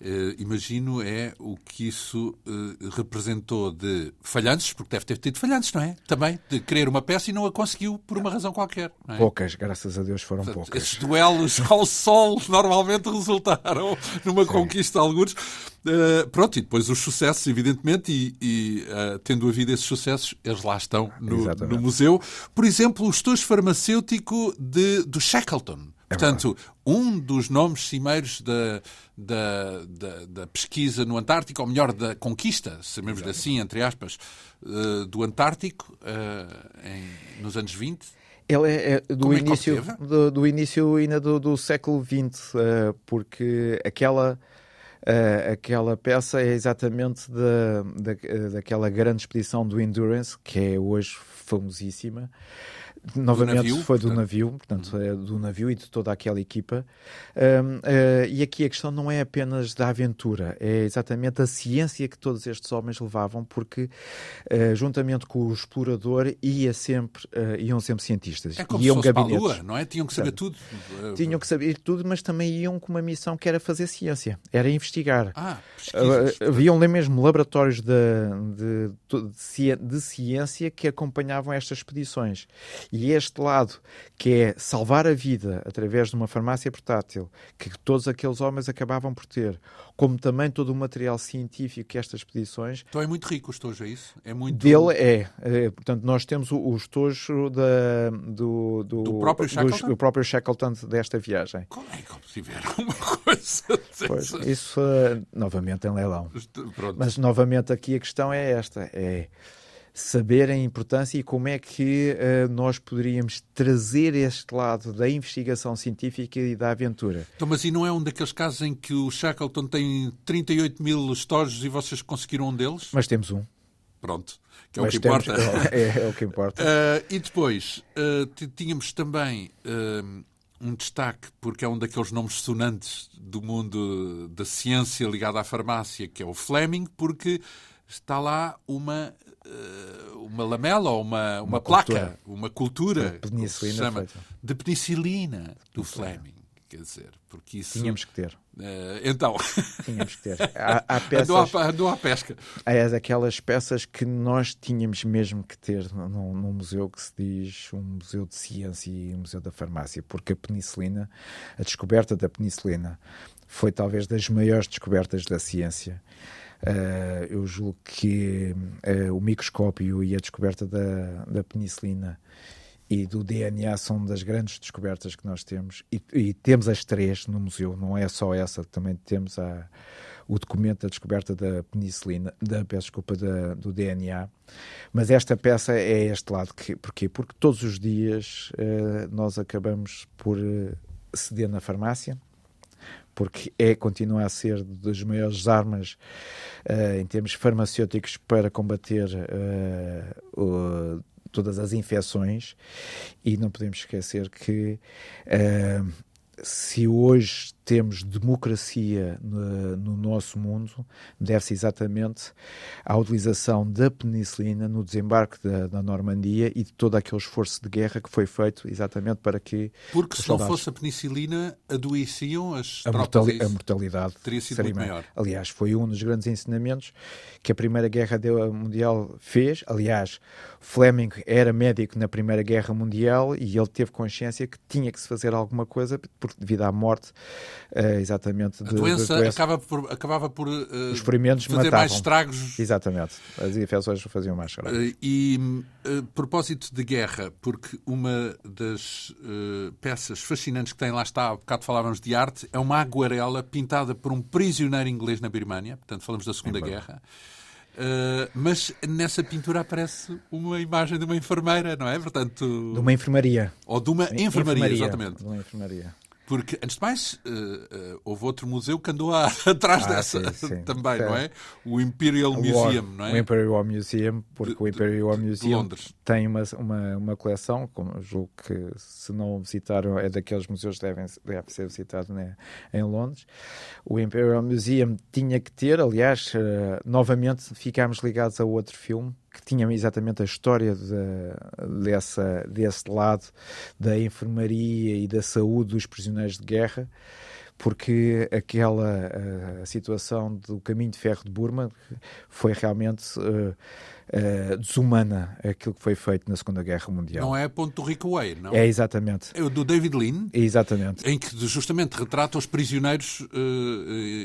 Uh, imagino é o que isso uh, representou de falhanços, porque deve ter tido falhanços, não é? Também, de querer uma peça e não a conseguiu por uma razão qualquer. É? Poucas, graças a Deus foram Portanto, poucas. Esses duelos ao sol [laughs] normalmente resultaram numa Sim. conquista de alguns. Uh, pronto, e depois os sucessos, evidentemente, e, e tendo havido esses sucessos, eles lá estão no, no museu. Por exemplo, o estojo farmacêutico de, do Shackleton. É Portanto, um dos nomes cimeiros da, da, da, da, pesquisa no Antártico, ou melhor, da conquista, sabemos assim, entre aspas, uh, do Antártico uh, em, nos anos 20. Ele é, é do, é início, do, do, início ainda do, do século XX, eh, porque aquela, aquela peça é exatamente da, da, daquela grande expedição do Endurance, que é hoje famosíssima, novamente navio, foi do portanto. navio, portanto, é do navio e de toda aquela equipa. Um, uh, eh, e aqui a questão não é apenas da aventura, é exatamente a ciência que todos estes homens levavam, porque uh, juntamente com o explorador ia sempre, uh, iam sempre cientistas. É como iam se gabinetes. Lua, não é? Tinham que saber tudo. Tinham que saber tudo, mas também iam com uma missão que era fazer ciência, era investigar. Ah, Haviam lá mesmo laboratórios de, de, de, de ciência que acompanhavam estas expedições. E este lado, que é salvar a vida através de uma farmácia portátil, que todos aqueles homens acabavam por ter, como também todo o material científico que estas expedições. Então é muito rico o estojo, é isso? É muito... Dele é. é portanto, nós temos o, o estojo da, do, do, do, próprio Shackleton? Do, próprio Shackleton desta viagem. Como é que tiveram [laughs] uma coisa pois, Isso, uh, novamente, em leilão. Pronto. Mas, novamente, aqui a questão é esta. É saber a importância e como é que uh, nós poderíamos trazer este lado da investigação científica e da aventura. Então, mas e não é um daqueles casos em que o Shackleton tem 38 mil estojos e vocês conseguiram um deles? Mas temos um. Pronto, que é mas o que temos, importa. [laughs] É, é, o que importa. Uh, e depois, uh, tínhamos também um destaque, porque é um daqueles nomes sonantes do mundo da ciência ligado à farmácia, que é o Fleming, porque está lá uma uma lamela ou uma, uma, uma placa, cultura. uma cultura penicilina chama, de penicilina do Fleming. Quer dizer, porque isso. Tínhamos que ter. Uh, então. [laughs] Tínhamos que ter. Há, há peças. Andou à, andou à pesca. Há aquelas peças que nós tínhamos mesmo que ter num, num, museu que se diz um museu de ciência e um museu da farmácia, porque a penicilina, a descoberta da penicilina, foi talvez das maiores descobertas da ciência. Uh, eu julgo que uh, o microscópio e a descoberta da, da penicilina e do DNA são das grandes descobertas que nós temos. E, e, temos as três no museu, não é só essa, também temos a, o documento da descoberta da penicilina, da peço desculpa, da, do DNA, mas esta peça é este lado, que, porquê? Porque todos os dias uh, nós acabamos por ceder na farmácia, porque é, continua a ser das maiores armas uh, em termos farmacêuticos para combater uh, uh, todas as infecções. E não podemos esquecer que se hoje temos democracia no, no nosso mundo, deve-se exatamente à utilização da penicilina no desembarque da, da, Normandia e de todo aquele esforço de guerra que foi feito exatamente para que. Porque se não fosse a penicilina, adoeciam as a, mortali a mortalidade. Teria sido muito maior. Aliás, foi um dos grandes ensinamentos que a Primeira Guerra Mundial fez. Aliás, Fleming era médico na Primeira Guerra Mundial e ele teve consciência que tinha que se fazer alguma coisa devido à morte exatamente de, a doença, de doença. Acaba por, acabava por uh, Os ferimentos fazer matavam. mais estragos. Exatamente, as infecções faziam mais estragos. Uh, e uh, propósito de guerra, porque uma das peças fascinantes que tem lá está, há bocado falávamos de arte, é uma aguarela pintada por um prisioneiro inglês na Birmânia, portanto falamos da Segunda Guerra. Uh, mas nessa pintura aparece uma imagem de uma enfermeira, não é? Portanto, de uma enfermaria. Ou de uma enfermaria, enfermaria exatamente. De uma enfermaria. Porque, antes de mais, uh, uh, houve outro museu que andou a, [laughs] atrás ah, dessa sim, sim. [laughs] também, não é? O Imperial Museum, não é? O Imperial Museum, porque de, o Imperial de, Museum de tem uma, uma, uma coleção, como julgo que se não visitaram, é daqueles museus que devem, deve ser visitado né, em Londres. O Imperial Museum tinha que ter, aliás, uh, novamente ficámos ligados a outro filme, que tinham exatamente a história de, dessa, desse lado da enfermaria e da saúde dos prisioneiros de guerra porque aquela a situação do caminho de ferro de Burma foi realmente uh, uh, desumana aquilo que foi feito na Segunda Guerra Mundial. Não é Ponto Rico Way, não? É exatamente. É o do David Lean. exatamente. Em que justamente retrata os prisioneiros uh,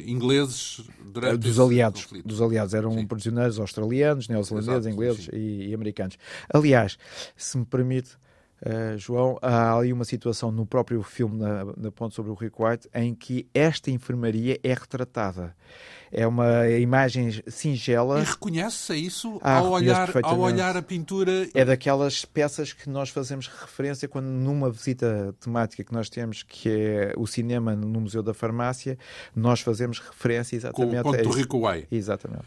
ingleses durante dos aliados, conflito. dos aliados eram Sim. prisioneiros australianos, neozelandeses, ingleses e, e americanos. Aliás, se me permite Uh, João, há ali uma situação no próprio filme na, na Ponte sobre o Rick White em que esta enfermaria é retratada. É uma imagem singela. E reconhece-se isso ah, ao, olhar, ao olhar a pintura? É daquelas peças que nós fazemos referência quando numa visita temática que nós temos, que é o cinema no Museu da Farmácia, nós fazemos referência exatamente Com o ponto a do Rico Way. Exatamente.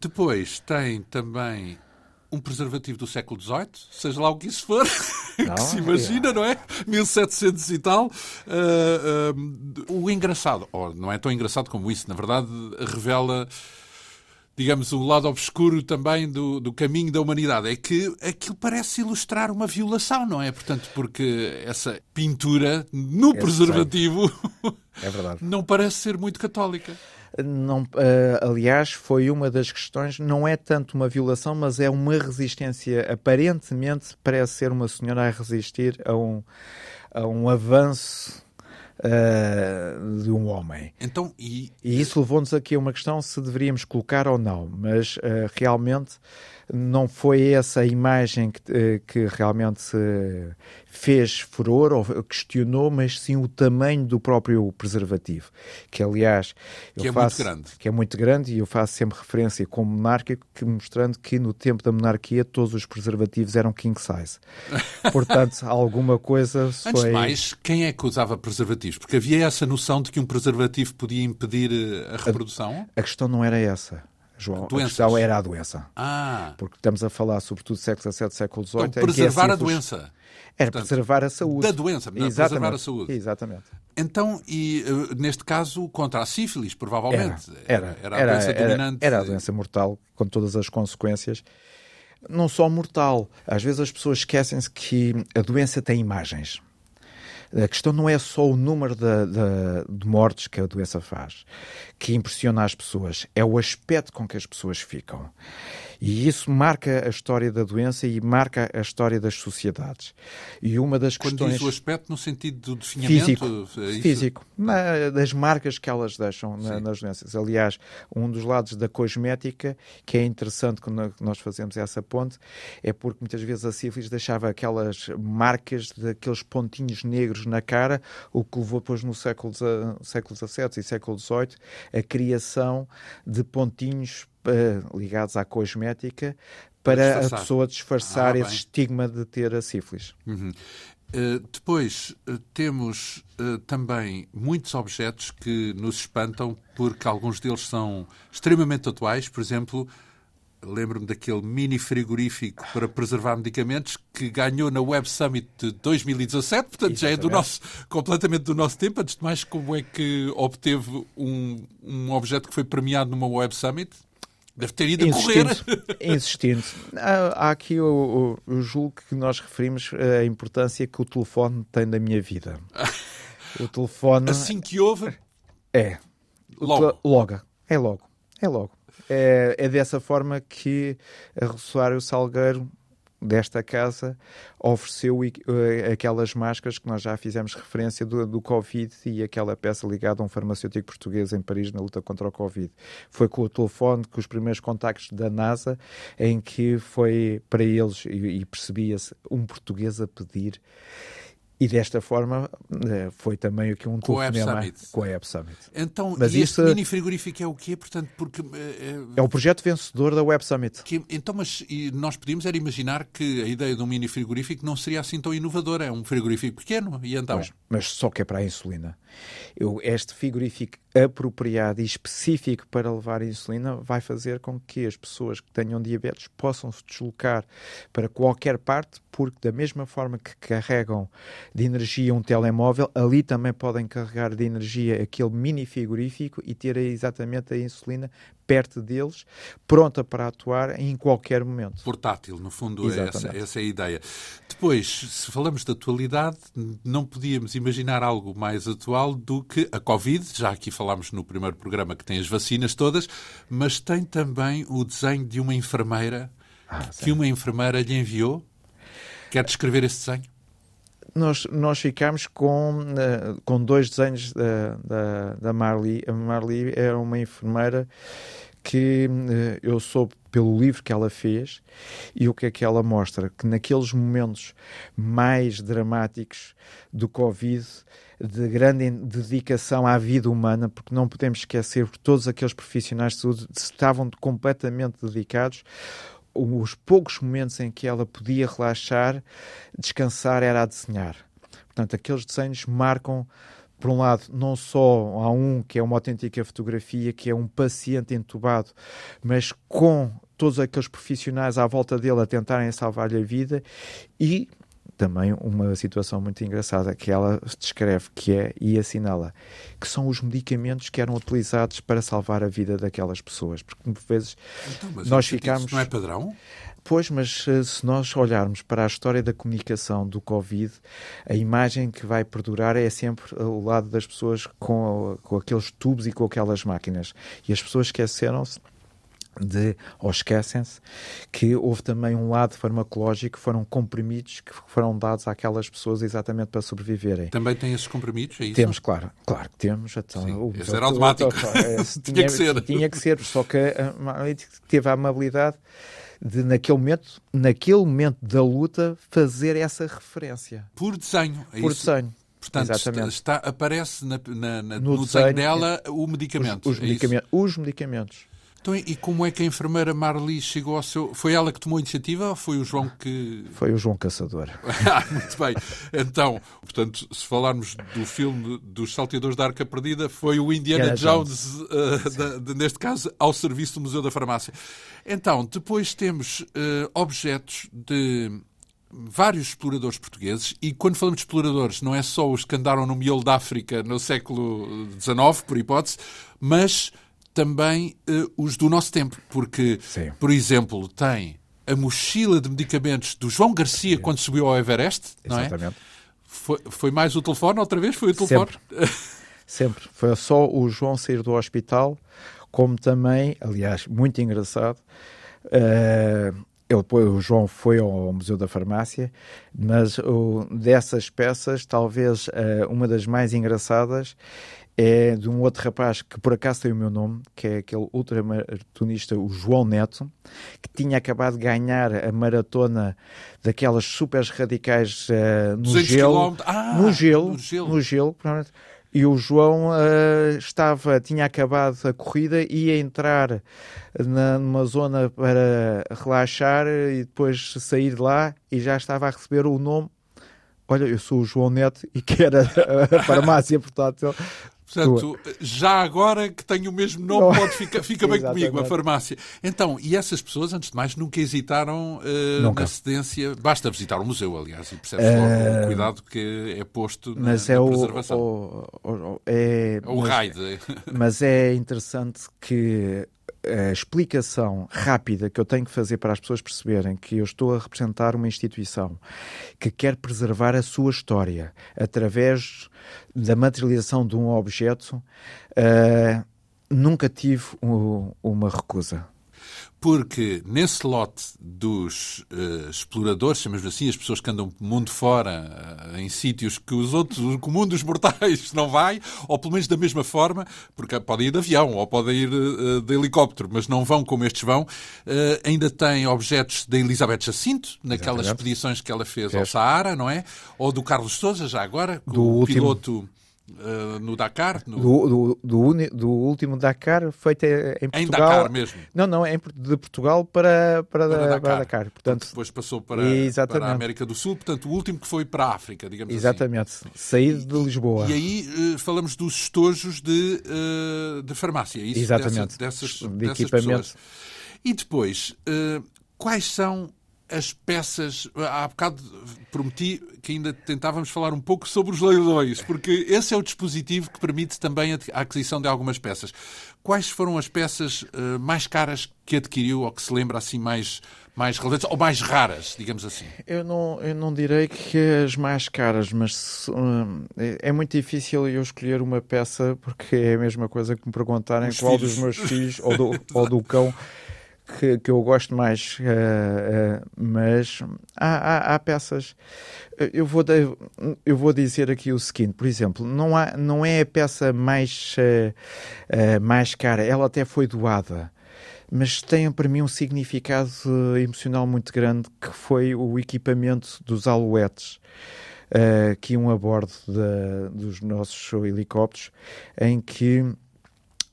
Depois tem também um preservativo do século XVIII, seja lá o que isso for, [laughs] não, que se imagina, é. não é? 1700 e tal. Uh, uh, o engraçado, ou não é tão engraçado como isso, na verdade, revela digamos, o lado obscuro também do, do caminho da humanidade. É que aquilo parece ilustrar uma violação, não é? Portanto, porque essa pintura no é preservativo é verdade. [laughs] não parece ser muito católica. Não, uh, aliás, foi uma das questões, não é tanto uma violação, mas é uma resistência. Aparentemente, parece ser uma senhora a resistir a um, a um avanço uh, de um homem. Então, e... e isso levou-nos aqui a uma questão se deveríamos colocar ou não, mas uh, realmente não foi essa a imagem que, eh, que realmente fez furor ou questionou, mas sim o tamanho do próprio preservativo, que aliás que é faço, muito grande. que é muito grande e eu faço sempre referência como monárquico, que, mostrando que no tempo da monarquia todos os preservativos eram king size. Portanto, [laughs] alguma coisa foi... Antes de mais, quem é que usava preservativos? Porque havia essa noção de que um preservativo podia impedir eh, a reprodução? A, a questão não era essa. João, Doenças. a questão era a doença. Ah. Porque estamos a falar sobretudo do século XVII, século XVIII. Então, preservar é a doença. Era Portanto, preservar a saúde. Da doença, Exatamente. preservar a saúde. Exatamente. Então, e eh, neste caso, contra a sífilis, provavelmente. Era, era, era, era a doença era, dominante. Era a doença mortal, com todas as consequências. Não só mortal. Às vezes as pessoas esquecem-se que a doença tem imagens. A questão não é só o número de, de, de, mortes que a doença faz, que impressiona as pessoas, é o aspecto com que as pessoas ficam. E isso marca a história da doença e marca a história das sociedades. E uma das Quando questões... diz o aspecto no sentido do definhamento? Físico, é físico na, das marcas que elas deixam na, nas doenças. Aliás, um dos lados da cosmética, que é interessante quando nós fazemos essa ponte, é porque muitas vezes a sífilis deixava aquelas marcas daqueles pontinhos negros na cara, o que levou depois no século, século XVII e século XVIII a criação de pontinhos uh, ligados à cosmética para a pessoa disfarçar ah, esse estigma de ter a sífilis. Uhum. Uh, depois uh, temos uh, também muitos objetos que nos espantam porque alguns deles são extremamente atuais. Por exemplo, lembro-me daquele mini frigorífico para preservar medicamentos que ganhou na Web Summit de 2017, portanto Exatamente. já é do nosso, completamente do nosso tempo. Antes de mais, como é que obteve um, um objeto que foi premiado numa Web Summit? Deve ter ido a correr. Insistindo. [laughs] Há, há aqui, eu, eu, eu, julgo que nós referimos a importância que o telefone tem na minha vida. O telefone... Assim que houve... É. Logo. Logo. É logo. É logo. É, é dessa forma que a Rosário Salgueiro desta casa ofereceu uh, aquelas máscaras que nós já fizemos referência do, do, Covid e aquela peça ligada a um farmacêutico português em Paris na luta contra o Covid. Foi com o telefone, com os primeiros contactos da NASA, em que foi para eles, e, e percebia-se, um português a pedir e desta forma eh, foi também aqui um com a Summit. com a App Summit. Então, Mas este mini frigorífico é o quê? Portanto, porque é, é o projeto vencedor da Web Summit. Que, então, mas nós podíamos era imaginar que a ideia de um mini frigorífico não seria assim tão inovadora. É um frigorífico pequeno e então. Mas, mas só que é para a insulina. Eu, este frigorífico apropriado e específico para levar a insulina vai fazer com que as pessoas que tenham diabetes possam se deslocar para qualquer parte, porque da mesma forma que carregam de energia um telemóvel, ali também podem carregar de energia aquele mini frigorífico e ter exatamente a insulina perto deles, pronta para atuar em qualquer momento. Portátil, no fundo, é essa, essa, é a ideia. Depois, se falamos de atualidade, não podíamos imaginar algo mais atual do que a Covid. Já aqui falámos no primeiro programa que tem as vacinas todas, mas tem também o desenho de uma enfermeira ah, que uma enfermeira lhe enviou. Quer descrever esse desenho? nós, nós ficámos com, uh, com dois desenhos da, da, da Marli. A Marli é uma enfermeira que uh, eu soube pelo livro que ela fez e o que é que ela mostra? Que naqueles momentos mais dramáticos do Covid, de grande dedicação à vida humana, porque não podemos esquecer que todos aqueles profissionais de saúde estavam completamente dedicados os poucos momentos em que ela podia relaxar, descansar, era a desenhar. Portanto, aqueles desenhos marcam, por um lado, não só há um que é uma autêntica fotografia, que é um paciente entubado, mas com todos aqueles profissionais à volta dele a tentarem salvar-lhe a vida e também uma situação muito engraçada que ela descreve que é e assinala que são os medicamentos que eram utilizados para salvar a vida daquelas pessoas porque por vezes então, nós ficamos não é padrão Pois, mas eh, se nós olharmos para a história da comunicação do Covid, a imagem que vai perdurar é sempre o lado das pessoas com, com aqueles tubos e com aquelas máquinas. E as pessoas esqueceram-se de, ou esquecem-se, que houve também um lado farmacológico, foram comprimidos que foram dados àquelas pessoas exatamente para sobreviverem. Também tem esses comprimidos, é isso? Temos, claro, claro que temos. Então, Sim, o, esse era automático. [laughs] tinha, que ser. Tinha que ser, só que teve a amabilidade de naquele momento, naquele momento da luta, fazer essa referência. Por desenho, é Por isso? desenho. Portanto, está, aparece na, na, na, no, no desenho, desenho, dela o medicamento. Os, os, é medicamentos, os medicamentos. Então, e como é que a enfermeira Marli chegou ao seu. Foi ela que tomou a iniciativa ou foi o João que. Foi o João Caçador. [laughs] ah, muito bem. Então, portanto, se falarmos do filme dos Salteadores da Arca Perdida, foi o Indiana Jones, Jones uh, de, de, neste caso, ao serviço do Museu da Farmácia. Então, depois temos uh, objetos de vários exploradores portugueses, e quando falamos de exploradores, não é só os que andaram no miolo da África no século XIX, por hipótese, mas também uh, os do nosso tempo, porque, Sim. por exemplo, tem a mochila de medicamentos do João Garcia quando subiu ao Everest, não é? Exatamente. Foi, foi mais o telefone outra vez? Foi o telefone? Sempre. [laughs] Sempre. Foi só o João sair do hospital, como também, aliás, muito engraçado, uh, ele, o João foi ao Museu da Farmácia, mas o, dessas peças, talvez uh, uma das mais engraçadas é de um outro rapaz que por acaso tem o meu nome, que é aquele ultramaratonista, o João Neto, que tinha acabado de ganhar a maratona daquelas super radicais uh, no, gelo, ah, no gelo, no gelo, no gelo, e o João uh, estava, tinha acabado a corrida e ia entrar na, numa zona para relaxar e depois sair de lá e já estava a receber o nome. Olha, eu sou o João Neto e quero a, a farmácia portátil Portanto, já agora que tenho o mesmo nome, pode ficar, fica bem comigo, a farmácia. Então, e essas pessoas, antes de mais, nunca hesitaram uh, nunca. na cedência. Basta visitar o museu, aliás, e percebe-se uh... logo o eh, cuidado que é posto na, mas é na preservação. O, o, o, é, o mas, raid. Mas é interessante que a explicação rápida que eu tenho que fazer para as pessoas perceberem que eu estou a representar uma instituição que quer preservar a sua história através da materialização de um objeto, uh, nunca tive uma recusa porque nesse lote dos uh, exploradores, chamamos assim, as pessoas que andam mundo fora, uh, em sítios que os outros, o comum dos mortais [laughs] não vai, ou pelo menos da mesma forma, porque podem ir de avião ou podem ir uh, de helicóptero, mas não vão como estes vão, ainda tem objetos da Elizabeth Jacinto, naquelas Exatamente. expedições que ela fez ao Saara, não é? Ou do Carlos Souza, já agora, do o último... piloto Uh, no Dakar? No... Do, do, do, uni, do, último Dakar feito em Portugal. Em Dakar mesmo? Não, não, é de Portugal para, para, para, Dakar. para Dakar. Portanto, depois passou para, para, a América do Sul, portanto, o último que foi para a África, digamos Exatamente. assim. Exatamente, saído de Lisboa. E aí uh, falamos dos estojos de, uh, de farmácia, é isso? Exatamente. Dessa, dessas, de dessas equipamento. Pessoas. E depois, quais são as peças. Há bocado prometi que ainda tentávamos falar um pouco sobre os leilões, porque esse é o dispositivo que permite também a aquisição de algumas peças. Quais foram as peças uh, mais caras que adquiriu ou que se lembra assim mais, mais relevantes ou mais raras, digamos assim? Eu não, eu não direi que as mais caras, mas uh, é muito difícil eu escolher uma peça porque é a mesma coisa que me perguntarem os qual filhos. dos meus filhos [laughs] ou do, ou do cão que, que eu gosto mais, uh, uh, mas há, há, há, peças. Eu vou, de, eu vou dizer aqui o seguinte, por exemplo, não, há, não é a peça mais, uh, mais cara, ela até foi doada, mas tem para mim um significado emocional muito grande que foi o equipamento dos alouetes. Uh, que iam a bordo dos nossos helicópteros, em que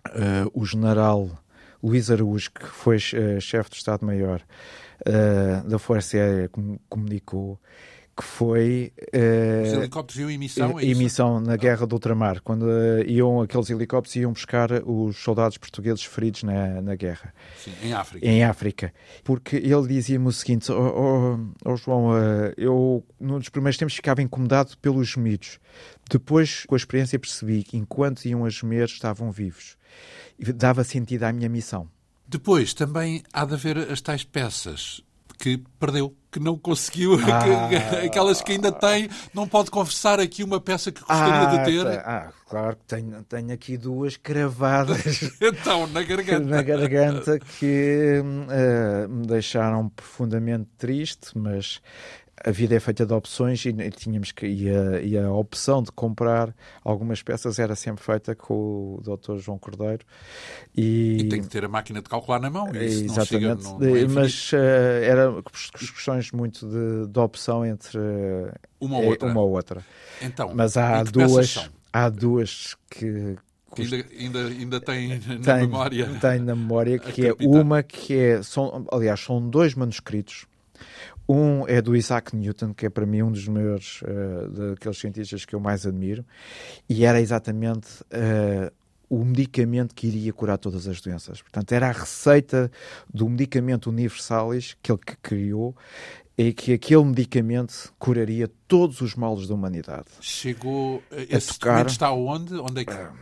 uh, o general Luís Araújo, que foi uh, chefe do Estado-Maior uh, da Força Aérea, comunicou que foi. Uh, Os helicópteros iam em missão? É emissão na Guerra do Ultramar, quando uh, iam, aqueles helicópteros iam buscar os soldados portugueses feridos na, na guerra. Sim, em África. Em África. Porque ele dizia-me o seguinte: oh, oh, oh João, uh, eu nos primeiros tempos ficava incomodado pelos gemidos. Depois, com a experiência, percebi que enquanto iam a gemer, estavam vivos dava sentido à minha missão. Depois também há de haver as tais peças que perdeu, que não conseguiu, [laughs] ah, aquelas que ainda tem, não pode confessar aqui uma peça que gostaria ah, de ter. Ah, claro que tenho, tenho aqui duas cravadas. [laughs] então, na garganta. na garganta que uh, me deixaram profundamente triste, mas a vida é feita de opções e, tínhamos que e a, e a, opção de comprar algumas peças era sempre feita com o Dr. João Cordeiro e, e tem que ter a máquina de calcular na mão isso exatamente não chega, não, não é mas uh, era questões muito de, de opção entre uh, uma ou outra, uma ou outra. Então, mas há duas há duas que que ainda, ainda, ainda tem na memória. Tem na memória, [laughs] que é uma que é. São, aliás, são dois manuscritos um é do Isaac Newton, que é para mim um dos maiores, uh, daqueles cientistas que eu mais admiro, e era exatamente uh, o medicamento que iria curar todas as doenças. Portanto, era a receita do medicamento universalis que ele criou e que aquele medicamento curaria todos os males da humanidade. Chegou. Esse tocar, está onde? Onde é que. Uh,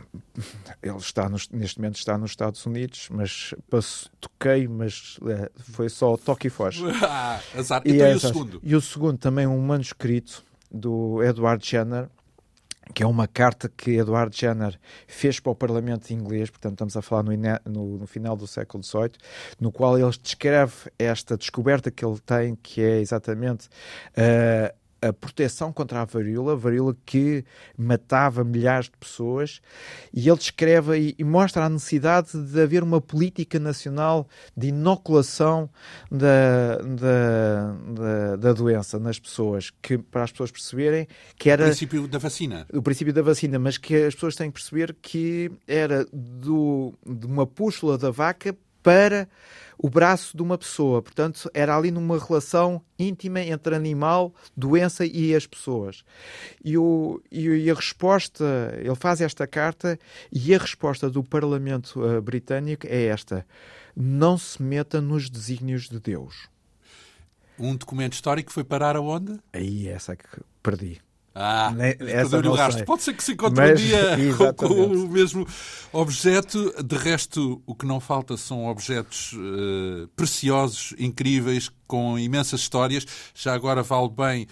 ele está nos, neste momento está nos Estados Unidos, mas passo, toquei, mas uh, foi só toque e foge. [laughs] ah, azar. E, então, é, e o segundo? E o segundo também um manuscrito do Edward Jenner, que é uma carta que Edward Jenner fez para o Parlamento inglês, portanto estamos a falar no, no, no, final do século XVIII, no qual ele descreve esta descoberta que ele tem, que é exatamente uh, a proteção contra a varíola, a varíola que matava milhares de pessoas, e ele descreve e, e, mostra a necessidade de haver uma política nacional de inoculação da, da, da, da, doença nas pessoas, que para as pessoas perceberem que era... O princípio da vacina. O princípio da vacina, mas que as pessoas têm que perceber que era do, de uma pústula da vaca para o braço de uma pessoa. Portanto, era ali numa relação íntima entre animal, doença e as pessoas. E, o, e a resposta, ele faz esta carta e a resposta do Parlamento uh, britânico é esta: não se meta nos desígnios de Deus. Um documento histórico foi parar aonde? Aí essa que perdi. Ah, perdeu o rastro. Pode ser que se encontre Mas, um dia [laughs] com, com, o mesmo objeto. De resto, o que não falta são objetos uh, preciosos, incríveis, com imensas histórias. Já agora vale bem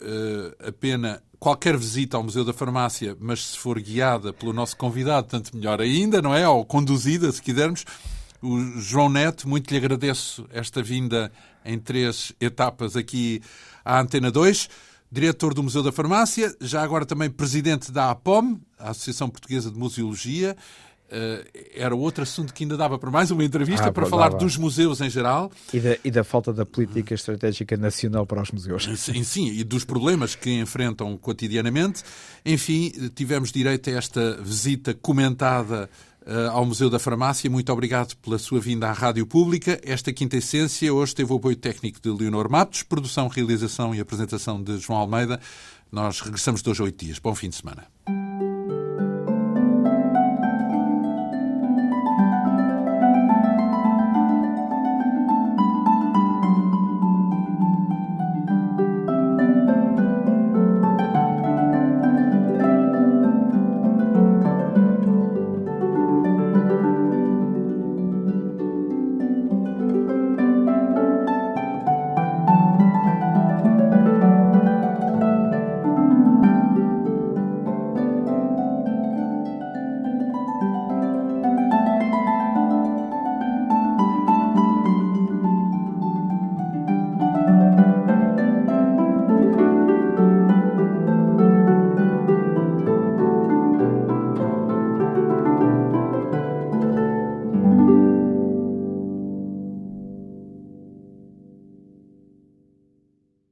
uh, a pena qualquer visita ao Museu da Farmácia, mas se for guiada pelo nosso convidado, tanto melhor ainda, não é? Ou conduzida, se quisermos. O João Neto, muito lhe agradeço esta vinda em três etapas aqui à Antena 2 diretor do Museu da Farmácia, já agora também presidente da APOM, a Associação Portuguesa de Museologia. Uh, era outro assunto que ainda dava para mais uma entrevista ah, para falar dava. dos museus em geral. E da, e da, falta da política estratégica nacional para os museus. Sim, sim, e dos problemas que enfrentam cotidianamente. Enfim, tivemos direito a esta visita comentada ao Museu da Farmácia. Muito obrigado pela sua vinda à Rádio Pública. Esta quinta essência hoje teve o apoio técnico de Leonor Matos, produção, realização e apresentação de João Almeida. Nós regressamos de hoje a oito dias. Bom fim de semana.